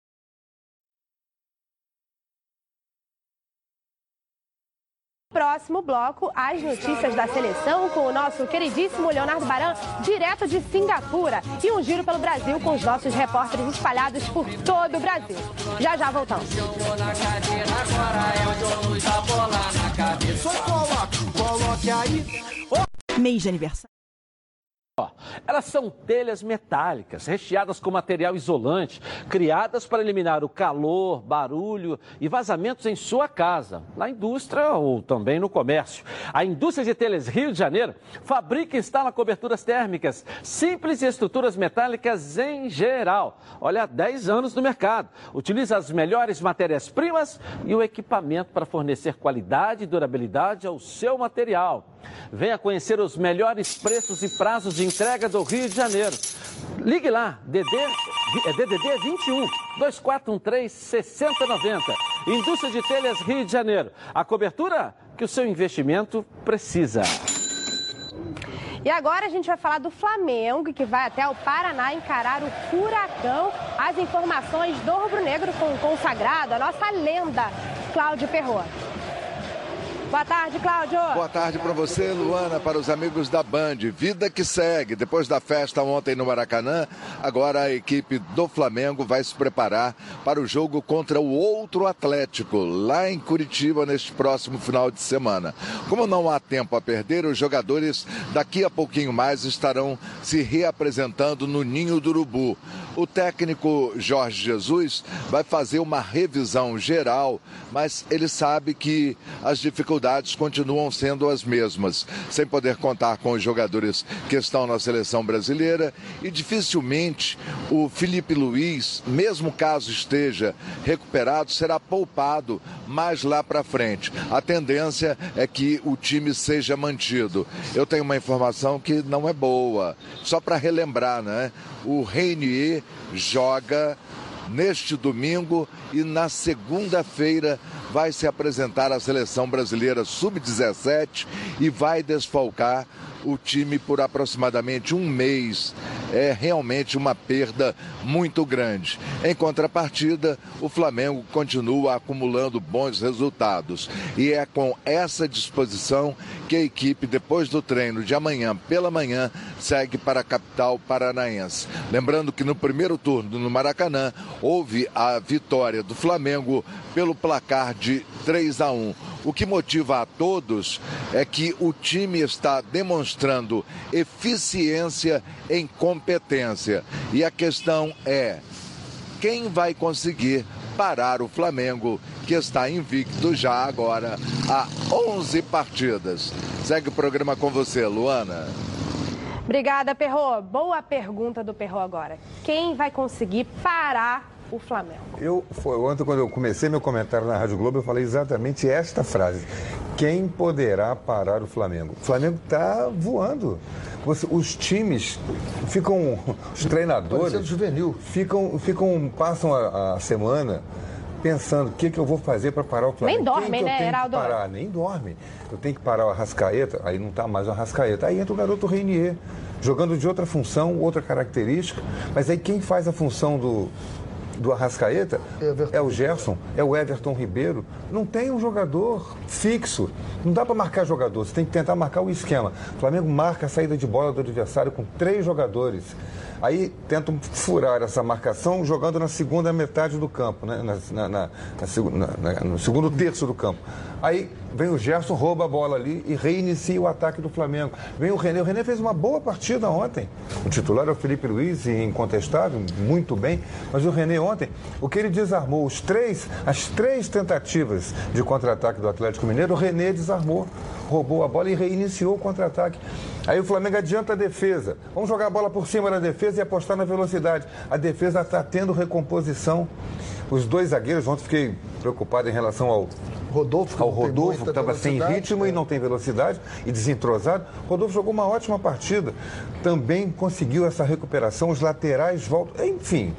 Próximo bloco, as notícias da seleção com o nosso queridíssimo Leonardo Baran, direto de Singapura. E um giro pelo Brasil com os nossos repórteres espalhados por todo o Brasil. Já já voltamos. Coloque aí. Mês de aniversário. Ó, Elas são telhas metálicas, recheadas com material isolante, criadas para eliminar o calor, barulho e vazamentos em sua casa, na indústria ou também no comércio. A indústria de telhas Rio de Janeiro fabrica e instala coberturas térmicas, simples e estruturas metálicas em geral. Olha, há 10 anos no mercado. Utiliza as melhores matérias-primas e o equipamento para fornecer qualidade e durabilidade ao seu material. Venha conhecer os melhores preços e prazos de entrega do Rio de Janeiro. Ligue lá, é DDD 21 2413 6090. Indústria de Telhas Rio de Janeiro. A cobertura que o seu investimento precisa. E agora a gente vai falar do Flamengo, que vai até o Paraná encarar o Furacão. As informações do Rubro Negro com o consagrado, a nossa lenda, Cláudio Perrot. Boa tarde, Cláudio. Boa tarde para você, Luana, para os amigos da Band. Vida que segue. Depois da festa ontem no Maracanã, agora a equipe do Flamengo vai se preparar para o jogo contra o outro Atlético, lá em Curitiba, neste próximo final de semana. Como não há tempo a perder, os jogadores daqui a pouquinho mais estarão se reapresentando no Ninho do Urubu. O técnico Jorge Jesus vai fazer uma revisão geral, mas ele sabe que as dificuldades continuam sendo as mesmas, sem poder contar com os jogadores que estão na seleção brasileira e dificilmente o Felipe Luiz, mesmo caso esteja recuperado, será poupado mais lá para frente. A tendência é que o time seja mantido. Eu tenho uma informação que não é boa, só para relembrar, né? O Reinier joga neste domingo e na segunda-feira vai se apresentar a seleção brasileira sub-17 e vai desfalcar o time por aproximadamente um mês. É realmente uma perda muito grande. Em contrapartida, o Flamengo continua acumulando bons resultados. E é com essa disposição que a equipe, depois do treino de amanhã pela manhã, segue para a capital paranaense. Lembrando que no primeiro turno no Maracanã houve a vitória do Flamengo pelo placar de 3 a 1. O que motiva a todos é que o time está demonstrando eficiência em competência. E a questão é: quem vai conseguir parar o Flamengo, que está invicto já agora há 11 partidas? Segue o programa com você, Luana. Obrigada, Perrot. Boa pergunta do Perrot agora. Quem vai conseguir parar o Flamengo? Eu, foi, ontem, quando eu comecei meu comentário na Rádio Globo, eu falei exatamente esta frase. Quem poderá parar o Flamengo? O Flamengo está voando. Você- os times ficam, os treinadores juvenil. ficam, ficam passam a, a semana pensando o que, que eu vou fazer para parar o Flamengo. Nem Quem dormem, que eu né, tenho que Heraldo? parar? Nem dorme. Eu tenho que parar o Arrascaeta, aí não está mais o Arrascaeta. Aí entra o garoto Reinier, jogando de outra função, outra característica. Mas aí quem faz a função do, do Arrascaeta é o Gerson, é o Everton Ribeiro. Não tem um jogador fixo. Não dá para marcar jogador, você tem que tentar marcar o esquema. O Flamengo marca a saída de bola do adversário com três jogadores. Aí tentam furar essa marcação jogando na segunda metade do campo, né? Na- na- na- na- no segundo terço do campo. Aí vem o Gerson, rouba a bola ali e reinicia o ataque do Flamengo. Vem o René. O René fez uma boa partida ontem. O titular é o Felipe Luiz, incontestável, muito bem. Mas o René ontem, o que ele desarmou, os três, as três tentativas de contra-ataque do Atlético Mineiro, o René desarmou, roubou a bola e reiniciou o contra-ataque. Aí o Flamengo adianta a defesa. Vamos jogar a bola por cima da defesa e apostar na velocidade. A defesa está tendo recomposição. Os dois zagueiros, ontem fiquei preocupado em relação ao Rodolfo, ao Rodolfo, que estava sem ritmo e não tem velocidade e desentrosado. Rodolfo jogou uma ótima partida. Também conseguiu essa recuperação, os laterais voltam. Enfim,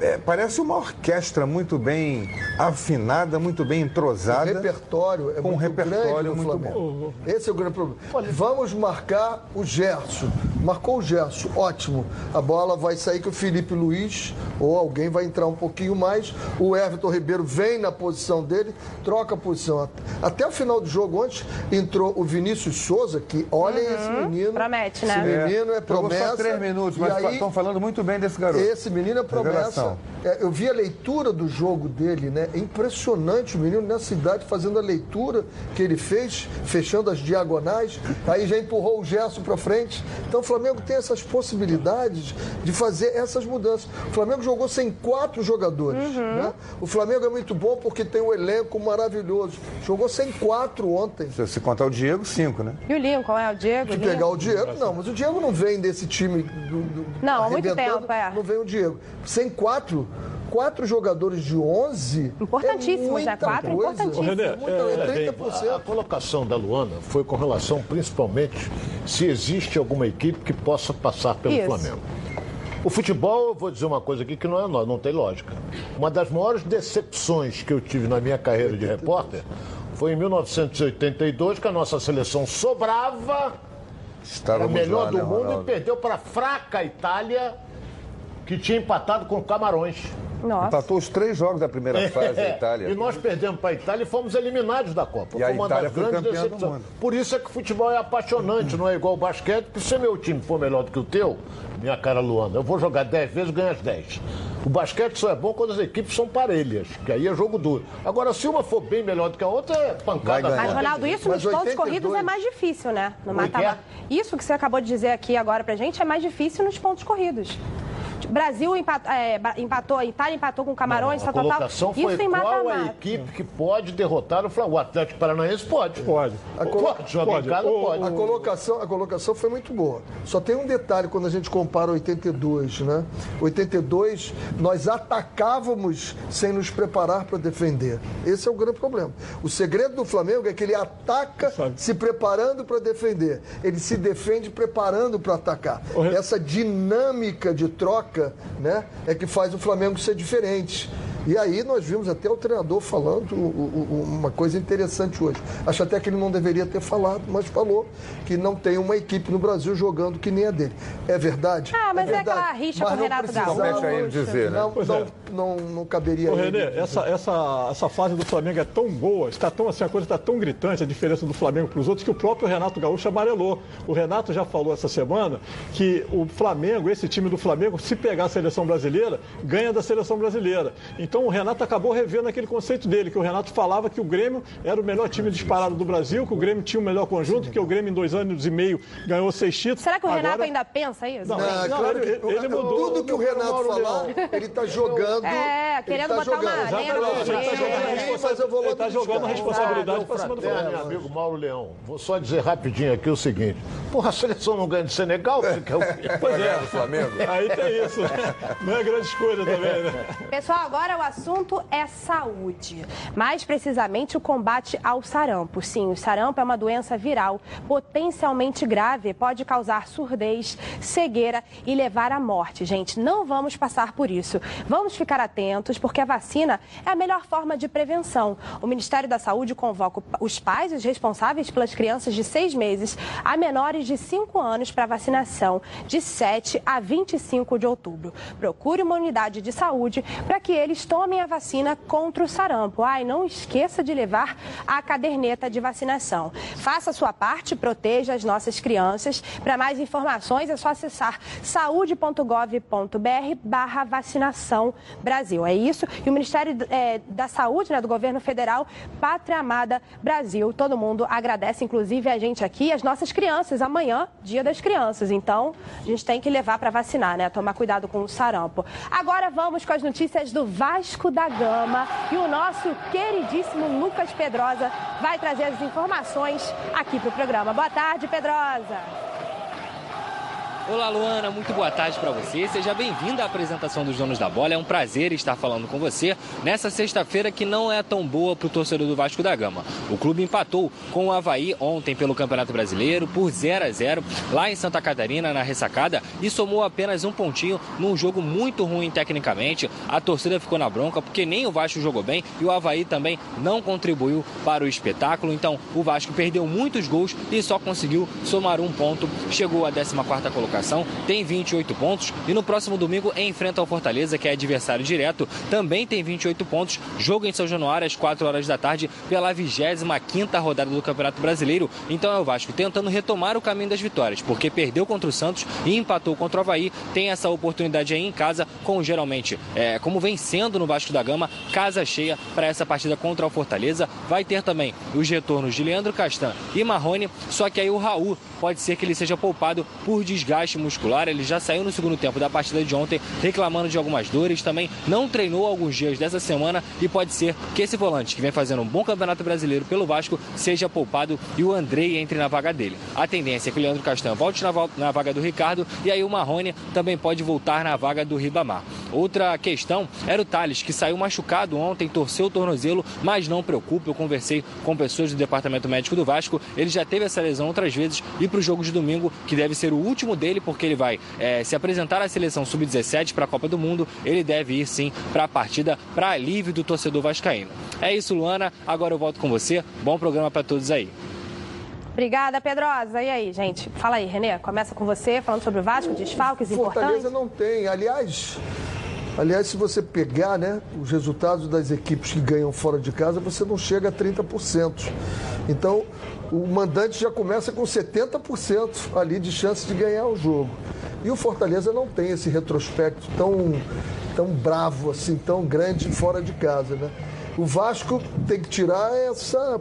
é, parece uma orquestra muito bem afinada, muito bem entrosada. O repertório é com um muito repertório grande muito bom. Esse é o grande problema. Vamos marcar o Gerson. Marcou o Gerson, ótimo. A bola vai sair que o Felipe Luiz ou alguém vai entrar um pouquinho mais. O Everton Ribeiro vem na posição dele, troca a posição. Até o final do jogo, antes, entrou o Vinícius Souza, que olhem esse menino. Promete, né? Esse menino é, Jogou promessa. só três minutos, mas aí- estão falando muito bem desse garoto. esse menino é promessa. Revelação. É, eu vi a leitura do jogo dele, né? É impressionante o menino nessa idade fazendo a leitura que ele fez, fechando as diagonais, aí já empurrou o Gerson para frente. Então o Flamengo tem essas possibilidades de fazer essas mudanças. O Flamengo jogou sem quatro jogadores. né? O Flamengo é muito bom porque tem um elenco maravilhoso. Jogou sem quatro ontem. Se se contar o Diego, cinco, né? E o Lincoln, é o Diego? Se Lincoln? pegar o Diego, não, mas o Diego não vem desse time do, do- Não, há muito tempo, é. Não vem o Diego. Sem quatro, quatro jogadores de 11. Importantíssimos, é né? muita Quatro coisa. Muita- é, é bem, 30%. a, a colocação da Luana foi com relação principalmente se existe alguma equipe que possa passar pelo Isso. Flamengo. O futebol, eu vou dizer uma coisa aqui que não é nó- não tem lógica. Uma das maiores decepções que eu tive na minha carreira de repórter foi em 1982, que a nossa seleção sobrava, era a Estávamos melhor lá, do né, mundo Ronaldo? e perdeu para a fraca Itália, que tinha empatado com Camarões. Nossa. Empatou os três jogos da primeira (laughs) fase da Itália. É, E nós perdemos para a Itália e fomos eliminados da Copa. E a foi uma Itália das foi grandes campeã do decepções. mundo. Por isso é que o futebol é apaixonante, não é igual o basquete, porque se meu time for melhor do que o teu, minha cara Luana, eu vou jogar 10 vezes e ganho as 10. O basquete só é bom quando as equipes são parelhas, que aí é jogo duro. Agora, se uma for bem melhor do que a outra, é pancada. Mas. Ronaldo, isso nos pontos 82 corridos é mais difícil, né? No é que é? mata-mata. Isso que você acabou de dizer aqui agora pra gente é mais difícil nos pontos corridos. Brasil empatou, é, empatou, a Itália empatou com Camarões, a tal, tal, tal. colocação foi Isso em qual a mata-mata. equipe que pode derrotar o Flamengo. O Atlético Paranaense pode. Pode. Pode, joga Pode. em casa, O- pode. A colocação, a colocação foi muito boa. Só tem um detalhe quando a gente compara 82, né? 82, nós atacávamos sem nos preparar para defender. Esse é o grande problema. O segredo do Flamengo é que ele ataca se preparando para defender. Ele se defende preparando para atacar. Essa dinâmica de troca, né, é que faz o Flamengo ser diferente. E aí nós vimos até o treinador falando uma coisa interessante hoje. Acho até que ele não deveria ter falado, mas falou que não tem uma equipe no Brasil jogando que nem a dele. É verdade? Ah, mas é verdade. aquela rixa Mas com o não Renato precisava- Gaúcho. Ele dizer, né? Não, não, é. não, não caberia Ô. Renê, essa, essa, essa fase do Flamengo é tão boa, está tão assim, a coisa está tão gritante, a diferença do Flamengo para os outros, que o próprio Renato Gaúcho amarelou. O Renato já falou essa semana que o Flamengo, esse time do Flamengo, se pegar a seleção brasileira, ganha da seleção brasileira. Então o Renato acabou revendo aquele conceito dele, que o Renato falava que o Grêmio era o melhor time disparado do Brasil, que o Grêmio tinha o melhor conjunto, que o Grêmio em dois anos e meio ganhou seis títulos. Será que o Renato Agora- ainda pensa isso? Não, Não, não, claro ele- que ele mudou. tudo que o Meu Renato falar, ele está jogando. É, querendo tá botar uma jogando. no Exatamente, ele tá fogo. jogando a tá jogando a buscar. responsabilidade Meu para cima do Flamengo. amigo Mauro Leão, vou só dizer rapidinho aqui o seguinte. Porra, a seleção não ganha de Senegal? Você quer o? Pois é, Flamengo. Aí tem isso. Não é grande coisa também, né? Pessoal, agora o assunto é saúde. Mais precisamente o combate ao sarampo. Sim, o sarampo é uma doença viral potencialmente grave, pode causar surdez, cegueira e levar à morte. Gente, não vamos passar por isso. Vamos ficar atentos, porque a vacina é a melhor forma de prevenção. O Ministério da Saúde convoca os pais os responsáveis pelas crianças de seis meses a menores de 5 anos para vacinação de 7 a 25 de outubro. Procure uma unidade de saúde para que eles tomem a vacina contra o sarampo. Ai, não esqueça de levar a caderneta de vacinação. Faça a sua parte, proteja as nossas crianças. Para mais informações é só acessar saúde.gov.br barra vacinação Brasil. É isso. E o Ministério eh, da Saúde, né, do Governo Federal, Pátria Amada Brasil. Todo mundo agradece, inclusive a gente aqui, as nossas crianças. Amanhã, dia das crianças. Então, a gente tem que levar para vacinar, né? Tomar cuidado com o sarampo. Agora vamos com as notícias do Vasco da Gama. E o nosso queridíssimo Lucas Pedrosa vai trazer as informações aqui para o programa. Boa tarde, Pedrosa. Olá, Luana, muito boa tarde para você. Seja bem-vinda à apresentação dos Donos da Bola. É um prazer estar falando com você nessa sexta-feira que não é tão boa para o torcedor do Vasco da Gama. O clube empatou com o Havaí ontem pelo Campeonato Brasileiro por 0 a 0 lá em Santa Catarina, na ressacada, e somou apenas um pontinho num jogo muito ruim tecnicamente. A torcida ficou na bronca porque nem o Vasco jogou bem e o Havaí também não contribuiu para o espetáculo. Então, o Vasco perdeu muitos gols e só conseguiu somar um ponto. Chegou à 14 colocação tem 28 pontos e no próximo domingo enfrenta o Fortaleza, que é adversário direto, também tem 28 pontos. Jogo em São Januário às 4 horas da tarde pela 25ª rodada do Campeonato Brasileiro. Então é o Vasco tentando retomar o caminho das vitórias, porque perdeu contra o Santos e empatou contra o Havaí. Tem essa oportunidade aí em casa, com geralmente, é, como vencendo no Vasco da Gama, casa cheia para essa partida contra o Fortaleza. Vai ter também os retornos de Leandro Castan e Marrone, só que aí o Raul pode ser que ele seja poupado por desgaste muscular. Ele já saiu no segundo tempo da partida de ontem reclamando de algumas dores. Também não treinou alguns dias dessa semana e pode ser que esse volante, que vem fazendo um bom campeonato brasileiro pelo Vasco, seja poupado e o Andrei entre na vaga dele. A tendência é que o Leandro Castanho volte na, na vaga do Ricardo e aí o Marrone também pode voltar na vaga do Ribamar. Outra questão era o Thales, que saiu machucado ontem, torceu o tornozelo, mas não preocupe, eu conversei com pessoas do departamento médico do Vasco, ele já teve essa lesão outras vezes e para o jogo de domingo, que deve ser o último dele, porque ele vai é, se apresentar à seleção sub-17 para a Copa do Mundo, ele deve ir sim para a partida, para alívio do torcedor vascaíno. É isso, Luana, agora eu volto com você, bom programa para todos aí. Obrigada, Pedrosa. E aí, gente? Fala aí, Renê. Começa com você, falando sobre o Vasco, desfalques importantes. Fortaleza não tem. Aliás, aliás, se você pegar né, os resultados das equipes que ganham fora de casa, você não chega a 30%. Então, o mandante já começa com 70% ali de chance de ganhar o jogo. E o Fortaleza não tem esse retrospecto tão, tão bravo, assim, tão grande fora de casa, né? O Vasco tem que tirar essa,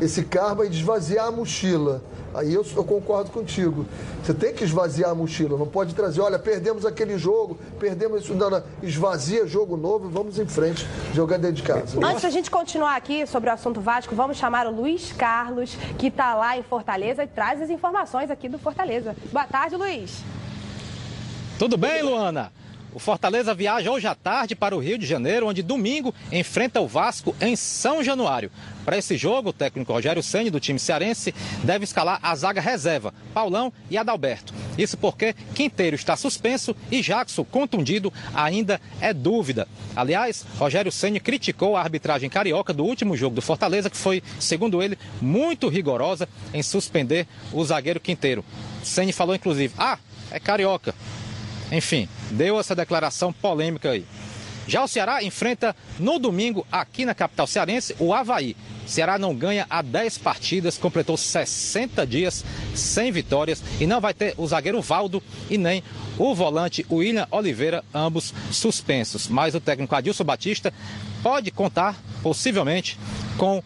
esse karma e esvaziar a mochila. Aí eu, eu, concordo contigo. Você tem que esvaziar a mochila, não pode trazer, olha, perdemos aquele jogo, perdemos isso, não, não. esvazia jogo novo e vamos em frente, jogando dentro de casa. Antes da gente continuar aqui sobre o assunto Vasco, vamos chamar o Luiz Carlos, que está lá em Fortaleza e traz as informações aqui do Fortaleza. Boa tarde, Luiz. Tudo bem, Luana? O Fortaleza viaja hoje à tarde para o Rio de Janeiro, onde domingo enfrenta o Vasco em São Januário. Para esse jogo, o técnico Rogério Ceni do time cearense deve escalar a zaga reserva, Paulão e Adalberto. Isso porque Quinteiro está suspenso e Jackson, contundido, ainda é dúvida. Aliás, Rogério Ceni criticou a arbitragem carioca do último jogo do Fortaleza, que foi, segundo ele, muito rigorosa em suspender o zagueiro Quinteiro. Ceni falou inclusive: "Ah, é carioca". Enfim, deu essa declaração polêmica aí. Já o Ceará enfrenta no domingo, aqui na capital cearense, o Havaí. Ceará não ganha há 10 partidas, completou 60 dias sem vitórias e não vai ter o zagueiro Valdo e nem o volante William Oliveira, ambos suspensos. Mas o técnico Adilson Batista pode contar, possivelmente, com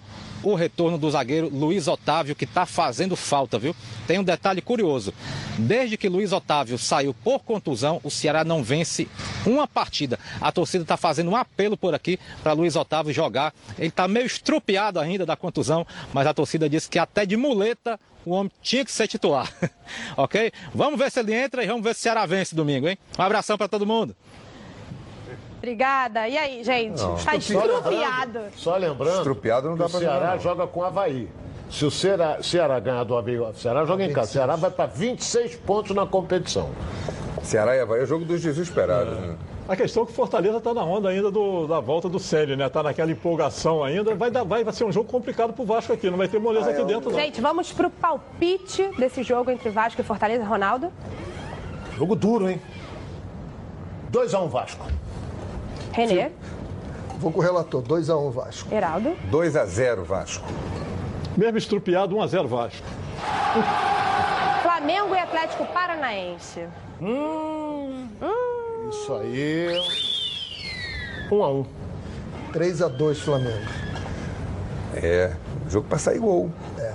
o retorno do zagueiro Luiz Otávio, que está fazendo falta, viu? Tem um detalhe curioso. Desde que Luiz Otávio saiu por contusão, o Ceará não vence uma partida. A torcida está fazendo um apelo por aqui para Luiz Otávio jogar. Ele está meio estrupiado ainda da contusão, mas a torcida disse que até de muleta o homem tinha que ser titular. (laughs) ok? Vamos ver se ele entra e vamos ver se o Ceará vence domingo, hein? Um abração para todo mundo. Obrigada. E aí, gente? Não. Tá estrupiado. Só lembrando, estrupiado não dá pra o Ceará não. joga com o Havaí. Se o Ceará, Ceará ganhar do Havaí, o Ceará joga em casa. O Ceará vai para 26 pontos na competição. Ceará e Havaí é o jogo dos desesperados, é. né? A questão é que o Fortaleza está na onda ainda do, da volta do Célio, né? Está naquela empolgação ainda. Vai, dar, vai, vai ser um jogo complicado para o Vasco aqui, não vai ter moleza ah, aqui é dentro. Não. Gente, vamos para o palpite desse jogo entre Vasco e Fortaleza, Ronaldo. Jogo duro, hein? 2x1 um Vasco. Renê. Vou com o relator, 2x1 um Vasco. Heraldo. 2x0 Vasco. Mesmo estrupiado, 1x0 Vasco. Flamengo e Atlético Paranaense. Hum, hum. Isso aí. 1x1. 3x2 Flamengo. É, jogo para sair gol. É.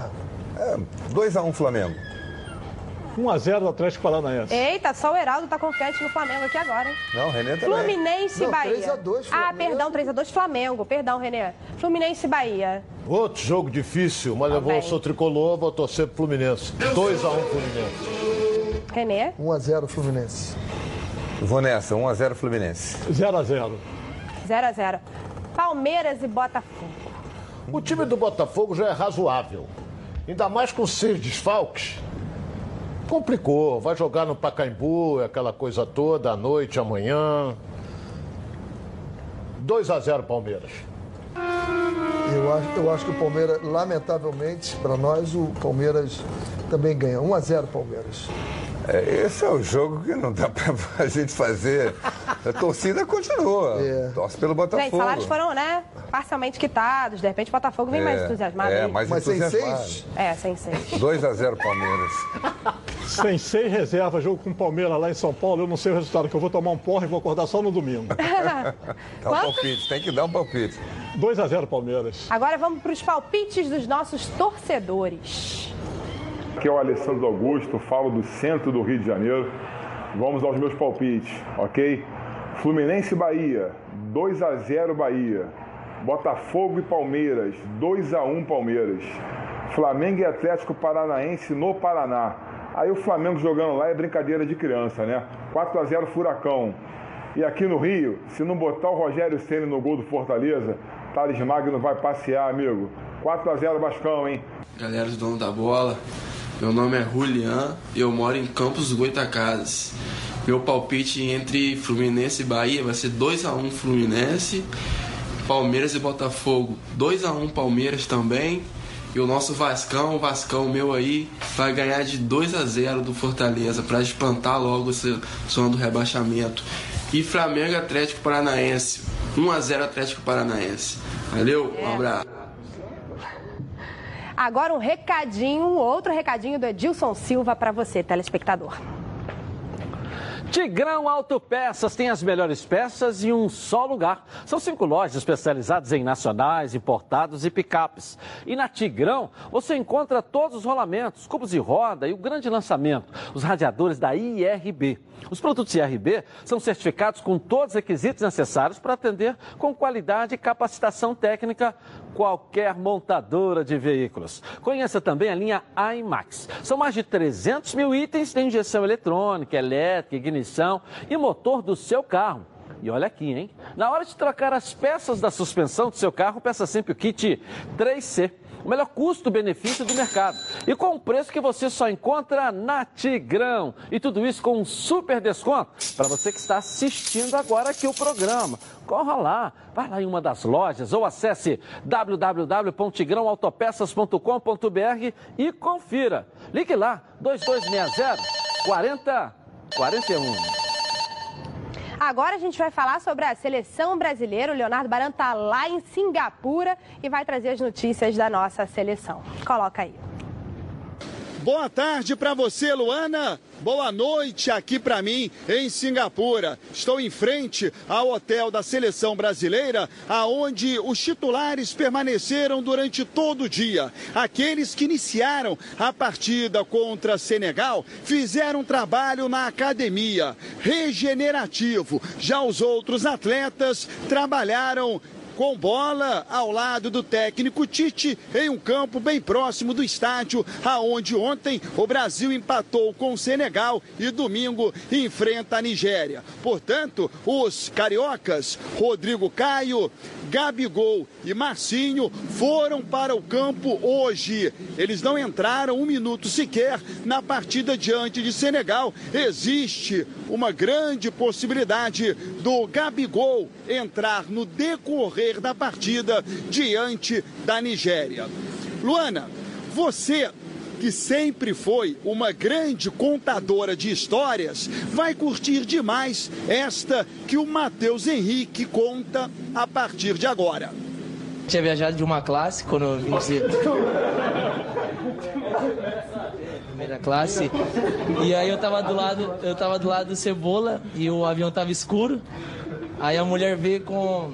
é 2x1 Flamengo. 1x0 do Atlético Paranaense. Eita, só o Heraldo tá confiante no Flamengo aqui agora, hein? Não, o Renê também. Fluminense e Bahia. 3x2 Ah, perdão, 3x2 Flamengo. Perdão, Renê. Fluminense e Bahia. Outro jogo difícil, mas tá eu vou, sou tricolor, vou torcer pro Fluminense. 2x1 Fluminense. Renê? 1x0 Fluminense. Vou nessa, 1x0 Fluminense. 0x0. 0x0. Palmeiras e Botafogo. O time do Botafogo já é razoável. Ainda mais com seis desfalques. Complicou. Vai jogar no Pacaembu, aquela coisa toda, à noite, amanhã. 2 a 0 Palmeiras. Eu acho, eu acho que o Palmeiras, lamentavelmente, para nós, o Palmeiras também ganha. 1x0 Palmeiras. É, esse é o jogo que não dá (laughs) pra a gente fazer. A torcida continua. Torce pelo Botafogo. Gente, salários foram, né, parcialmente quitados. De repente o Botafogo vem É, mais entusiasmado. é, mais Mas sem seis? É, sem seis. 2x0 Palmeiras. Sem seis reservas, jogo com o Palmeiras lá em São Paulo, eu não sei o resultado, que eu vou tomar um porra e vou acordar só no domingo. Dá (laughs) um Quanto? palpite, tem que dar um palpite. 2x0 Palmeiras. Agora vamos para os palpites dos nossos torcedores. Aqui é o Alessandro Augusto, falo do centro do Rio de Janeiro. Vamos aos meus palpites, ok? Fluminense e Bahia, 2 a 0 Bahia. Botafogo e Palmeiras, 2 a 1 Palmeiras. Flamengo e Atlético Paranaense no Paraná. Aí o Flamengo jogando lá é brincadeira de criança, né? 4 a 0 Furacão. E aqui no Rio, se não botar o Rogério Ceni no gol do Fortaleza, Thales Magno vai passear, amigo. 4 a 0 Bascão, hein? Galera do dono da bola, meu nome é Julian e eu moro em Campos do Goitacazes. Meu palpite entre Fluminense e Bahia vai ser 2x1 Fluminense, Palmeiras e Botafogo 2x1 Palmeiras também. E o nosso Vascão, o Vascão meu aí, vai ganhar de 2 a 0 do Fortaleza para espantar logo esse som do rebaixamento. E Flamengo Atlético Paranaense, 1 a 0 Atlético Paranaense. Valeu, um abraço. Agora um recadinho, um outro recadinho do Edilson Silva para você, telespectador. Tigrão Autopeças tem as melhores peças em um só lugar. São cinco lojas especializadas em nacionais, importados e picapes. E na Tigrão você encontra todos os rolamentos, cubos de roda e o grande lançamento, os radiadores da IRB. Os produtos IRB são certificados com todos os requisitos necessários para atender com qualidade e capacitação técnica qualquer montadora de veículos. Conheça também a linha IMAX. São mais de 300 mil itens de injeção eletrônica, elétrica, ignição e motor do seu carro. E olha aqui, hein? Na hora de trocar as peças da suspensão do seu carro, peça sempre o kit 3C. O melhor custo-benefício do mercado. E com um preço que você só encontra na Tigrão. E tudo isso com um super desconto para você que está assistindo agora aqui o programa. Corra lá, vai lá em uma das lojas ou acesse www.tigrãoautopeças.com.br e confira. Ligue lá, 2260 4041. Agora a gente vai falar sobre a seleção brasileira. O Leonardo Baran está lá em Singapura e vai trazer as notícias da nossa seleção. Coloca aí. Boa tarde para você, Luana. Boa noite aqui para mim em Singapura. Estou em frente ao hotel da seleção brasileira, aonde os titulares permaneceram durante todo o dia. Aqueles que iniciaram a partida contra Senegal fizeram um trabalho na academia, regenerativo. Já os outros atletas trabalharam com bola ao lado do técnico Tite em um campo bem próximo do estádio, aonde ontem o Brasil empatou com o Senegal e domingo enfrenta a Nigéria. Portanto, os cariocas Rodrigo Caio, Gabigol e Marcinho foram para o campo hoje. Eles não entraram um minuto sequer na partida diante de Senegal. Existe uma grande possibilidade do Gabigol entrar no decorrer da partida diante da Nigéria. Luana, você que sempre foi uma grande contadora de histórias, vai curtir demais esta que o Matheus Henrique conta a partir de agora. Tinha viajado de uma classe quando eu ser primeira classe. E aí eu tava do lado, eu tava do lado do Cebola e o avião tava escuro. Aí a mulher veio com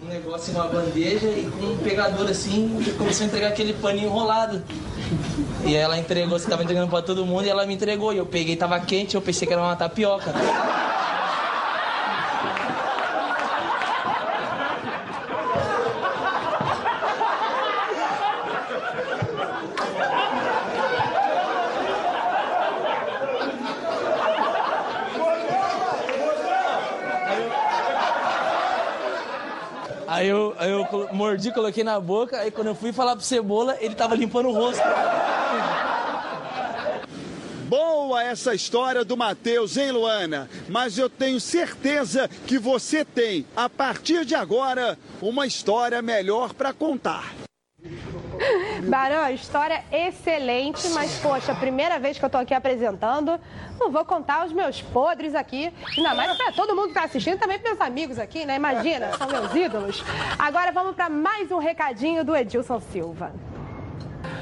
um negócio uma bandeja e com um pegador assim, e começou a entregar aquele paninho enrolado. (laughs) E ela entregou, você tava entregando pra todo mundo e ela me entregou. E eu peguei, tava quente, eu pensei que era uma tapioca. eu colo- mordi, coloquei na boca, aí quando eu fui falar pro Cebola, ele tava limpando o rosto. Boa essa história do Matheus, hein, Luana? Mas eu tenho certeza que você tem, a partir de agora, uma história melhor para contar. Barão, história excelente, mas poxa, primeira vez que eu tô aqui apresentando, não vou contar os meus podres aqui, ainda mais pra todo mundo que tá assistindo, também pros meus amigos aqui, né? Imagina, são meus ídolos. Agora vamos pra mais um recadinho do Edilson Silva.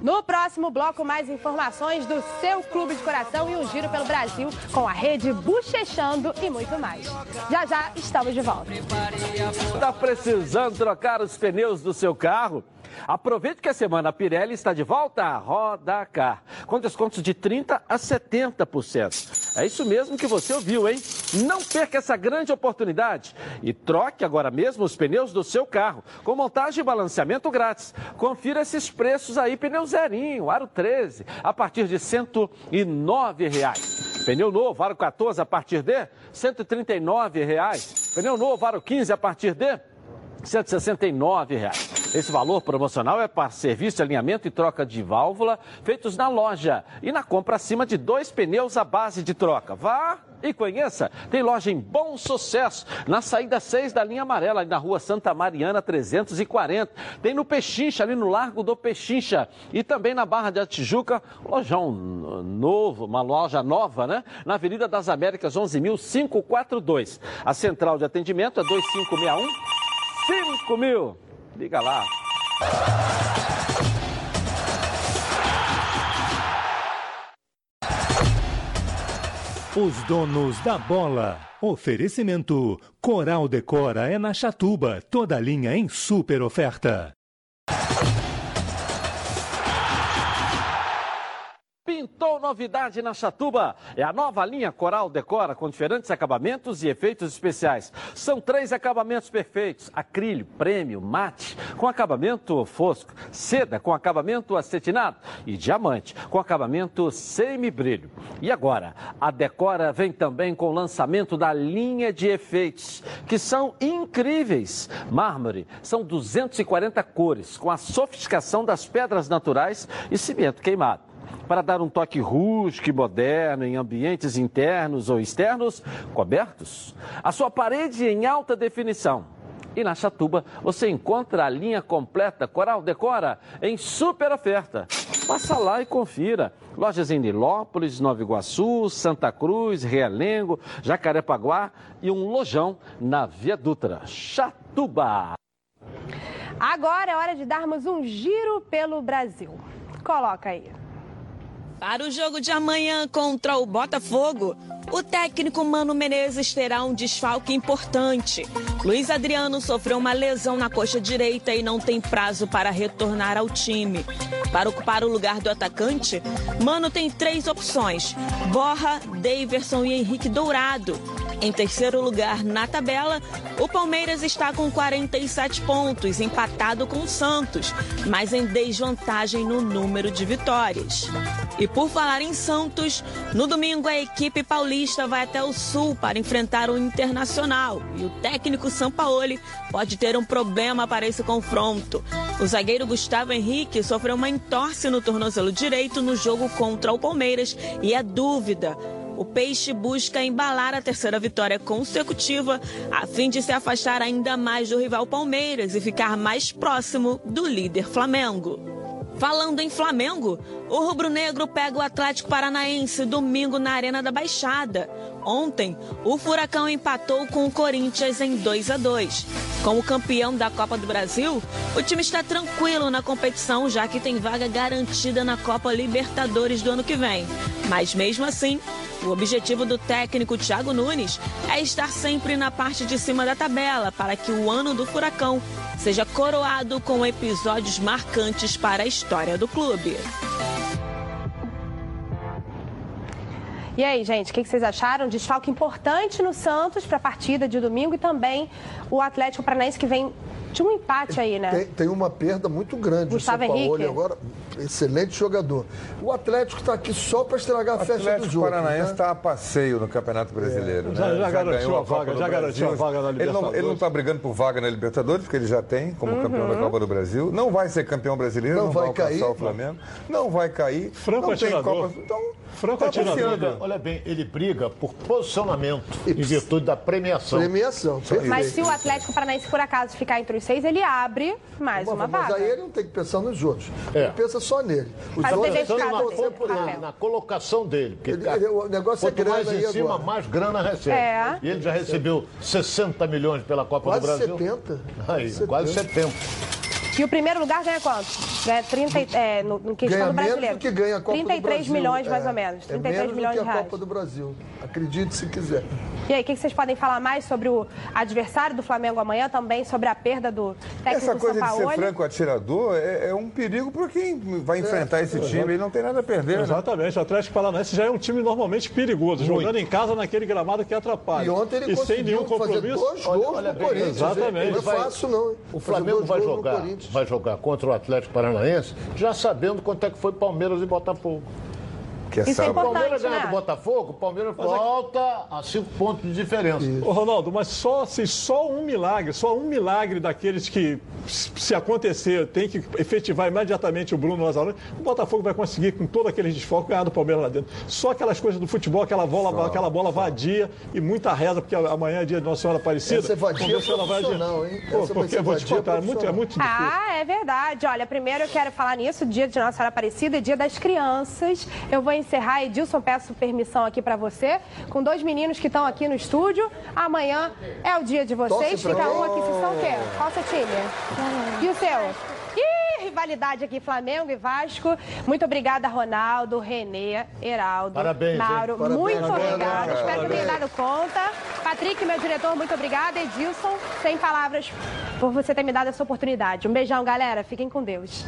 No próximo bloco, mais informações do seu clube de coração e um giro pelo Brasil com a rede Bochechando e muito mais. Já já estamos de volta. Está precisando trocar os pneus do seu carro? Aproveite que a semana Pirelli está de volta a Roda Car, com descontos de 30% a 70%. É isso mesmo que você ouviu, hein? Não perca essa grande oportunidade e troque agora mesmo os pneus do seu carro, com montagem e balanceamento grátis. Confira esses preços aí, pneu zerinho, aro 13, a partir de 109 reais. Pneu novo, aro 14, a partir de 139 reais. Pneu novo, aro 15, a partir de 169 reais. Esse valor promocional é para serviço de alinhamento e troca de válvula feitos na loja e na compra acima de dois pneus à base de troca. Vá e conheça. Tem loja em bom sucesso na saída 6 da linha amarela, na rua Santa Mariana 340. Tem no Pechincha, ali no Largo do Pechincha. E também na Barra da Tijuca, lojão novo, uma loja nova, né? Na Avenida das Américas 11.542. A central de atendimento é 2561 5 mil. Liga lá. Os donos da bola. Oferecimento: Coral Decora é na Chatuba, toda linha em super oferta. Pintou novidade na Chatuba. É a nova linha Coral Decora com diferentes acabamentos e efeitos especiais. São três acabamentos perfeitos: acrílico, prêmio, mate, com acabamento fosco, seda com acabamento acetinado e diamante com acabamento semi-brilho. E agora, a Decora vem também com o lançamento da linha de efeitos, que são incríveis. Mármore, são 240 cores, com a sofisticação das pedras naturais e cimento queimado para dar um toque rústico e moderno em ambientes internos ou externos cobertos. A sua parede em alta definição. E na Chatuba você encontra a linha completa Coral Decora em super oferta. Passa lá e confira. Lojas em Nilópolis, Nova Iguaçu, Santa Cruz, Realengo, Jacarepaguá e um lojão na Via Dutra. Chatuba! Agora é hora de darmos um giro pelo Brasil. Coloca aí. Para o jogo de amanhã contra o Botafogo, o técnico Mano Menezes terá um desfalque importante. Luiz Adriano sofreu uma lesão na coxa direita e não tem prazo para retornar ao time. Para ocupar o lugar do atacante, Mano tem três opções: Borra, Daverson e Henrique Dourado. Em terceiro lugar na tabela, o Palmeiras está com 47 pontos, empatado com o Santos, mas em desvantagem no número de vitórias. E por falar em Santos, no domingo a equipe paulista vai até o Sul para enfrentar o Internacional e o técnico Sampaoli pode ter um problema para esse confronto. O zagueiro Gustavo Henrique sofreu uma entorse no tornozelo direito no jogo contra o Palmeiras e é dúvida o Peixe busca embalar a terceira vitória consecutiva a fim de se afastar ainda mais do rival Palmeiras e ficar mais próximo do líder Flamengo. Falando em Flamengo, o rubro-negro pega o Atlético Paranaense domingo na Arena da Baixada. Ontem, o Furacão empatou com o Corinthians em 2 a 2. Como campeão da Copa do Brasil, o time está tranquilo na competição, já que tem vaga garantida na Copa Libertadores do ano que vem. Mas mesmo assim, o objetivo do técnico Thiago Nunes é estar sempre na parte de cima da tabela para que o ano do Furacão seja coroado com episódios marcantes para a história do clube. E aí, gente, o que vocês acharam? Desfalque importante no Santos para a partida de domingo e também o Atlético Paranaense que vem de um empate aí, né? Tem, tem uma perda muito grande. Gustavo o Sampaoli Henrique. agora, excelente jogador. O Atlético está aqui só para estragar a O festa dos Atlético outros. Paranaense né? está a passeio no Campeonato Brasileiro. Já- né? já garantiu ganhou a vaga, já garantiu a vaga na Ele não- Ele não Libertadores. está brigando por vaga na Libertadores, porque ele já tem como campeão da Copa do Brasil. Não vai ser campeão brasileiro, Não não, vai alcançar cair. o Flamengo. Não vai cair. Franco não tem atirador. Copa. Então, Franco tá atirador. Briga, olha bem, ele briga por posicionamento em virtude da premiação. Premiação. perfeito. Mas se o Atlético Paranaense, por acaso, ficar entre os seis, ele abre mais uma Mas vaga. aí ele não tem que pensar nos outros. É. Ele pensa só nele. Os Mas outros ele têm que papel. na colocação dele. Porque Ele- ele- o negócio é quanto grana mais aí em cima, agora. mais grana recebe. É. E ele já recebeu 60 milhões pela Copa Quase do Brasil. 70. Aí, 70. quase 70. E o primeiro lugar ganha quanto? Ganha 30, e- é, no, no questão Ganha do menos brasileiro. do que ganha a Copa 33 do Brasil. milhões, mais É, ou menos. É 33 menos milhões do de que a reais. Copa do Brasil. Acredite se quiser. E aí, o que que vocês podem falar mais sobre o adversário do Flamengo amanhã, também sobre a perda do técnico Essa coisa de ser franco atirador é, é um perigo para quem vai enfrentar esse time. Ele não tem nada a perder. né? Exatamente, o Atlético Paranaense já é um time normalmente perigoso, jogando em casa naquele gramado que atrapalha. E ontem ele e sem conseguiu nenhum fazer compromisso. dois gols olha no bem, Corinthians. exatamente. Não é fácil, não. O Fazer Flamengo vai jogar, Corinthians. Vai jogar contra o Atlético Paranaense, já sabendo quanto é que foi Palmeiras e Botafogo. Que é Isso é sábado. O Palmeiras Importante, ganha né? do Botafogo, o Palmeiras volta a cinco pontos de diferença. Ô, Ronaldo, mas só, assim, só um milagre, só um milagre daqueles que, se acontecer, tem que efetivar imediatamente o Bruno Lazarone, o Botafogo vai conseguir, com todo aquele desfoque, ganhar do Palmeiras lá dentro. Só aquelas coisas do futebol, aquela bola, aquela bola vadia e muita reza, porque amanhã é dia de Nossa Senhora Aparecida. Essa é vadia se ela vai profissional, adiante. hein? Pô, porque eu vou te contar, é muito, é muito difícil. Ah, é verdade. Olha, primeiro eu quero falar nisso, dia de Nossa Senhora Aparecida e dia das crianças. Eu vou encerrar, Edilson, peço permissão aqui pra você, com dois meninos que estão aqui no estúdio. Amanhã é o dia de vocês. Fica um aqui, vocês são o quê? Qual o seu time? E o seu? Ih, rivalidade aqui, Flamengo e Vasco. Muito obrigada, Ronaldo, Renê, Heraldo, Parabéns? Mauro. Parabéns, muito obrigada. Espero que tenha dado conta. Patrick, meu diretor, muito obrigada. Edilson, sem palavras por você ter me dado essa oportunidade. Um beijão, galera. Fiquem com Deus.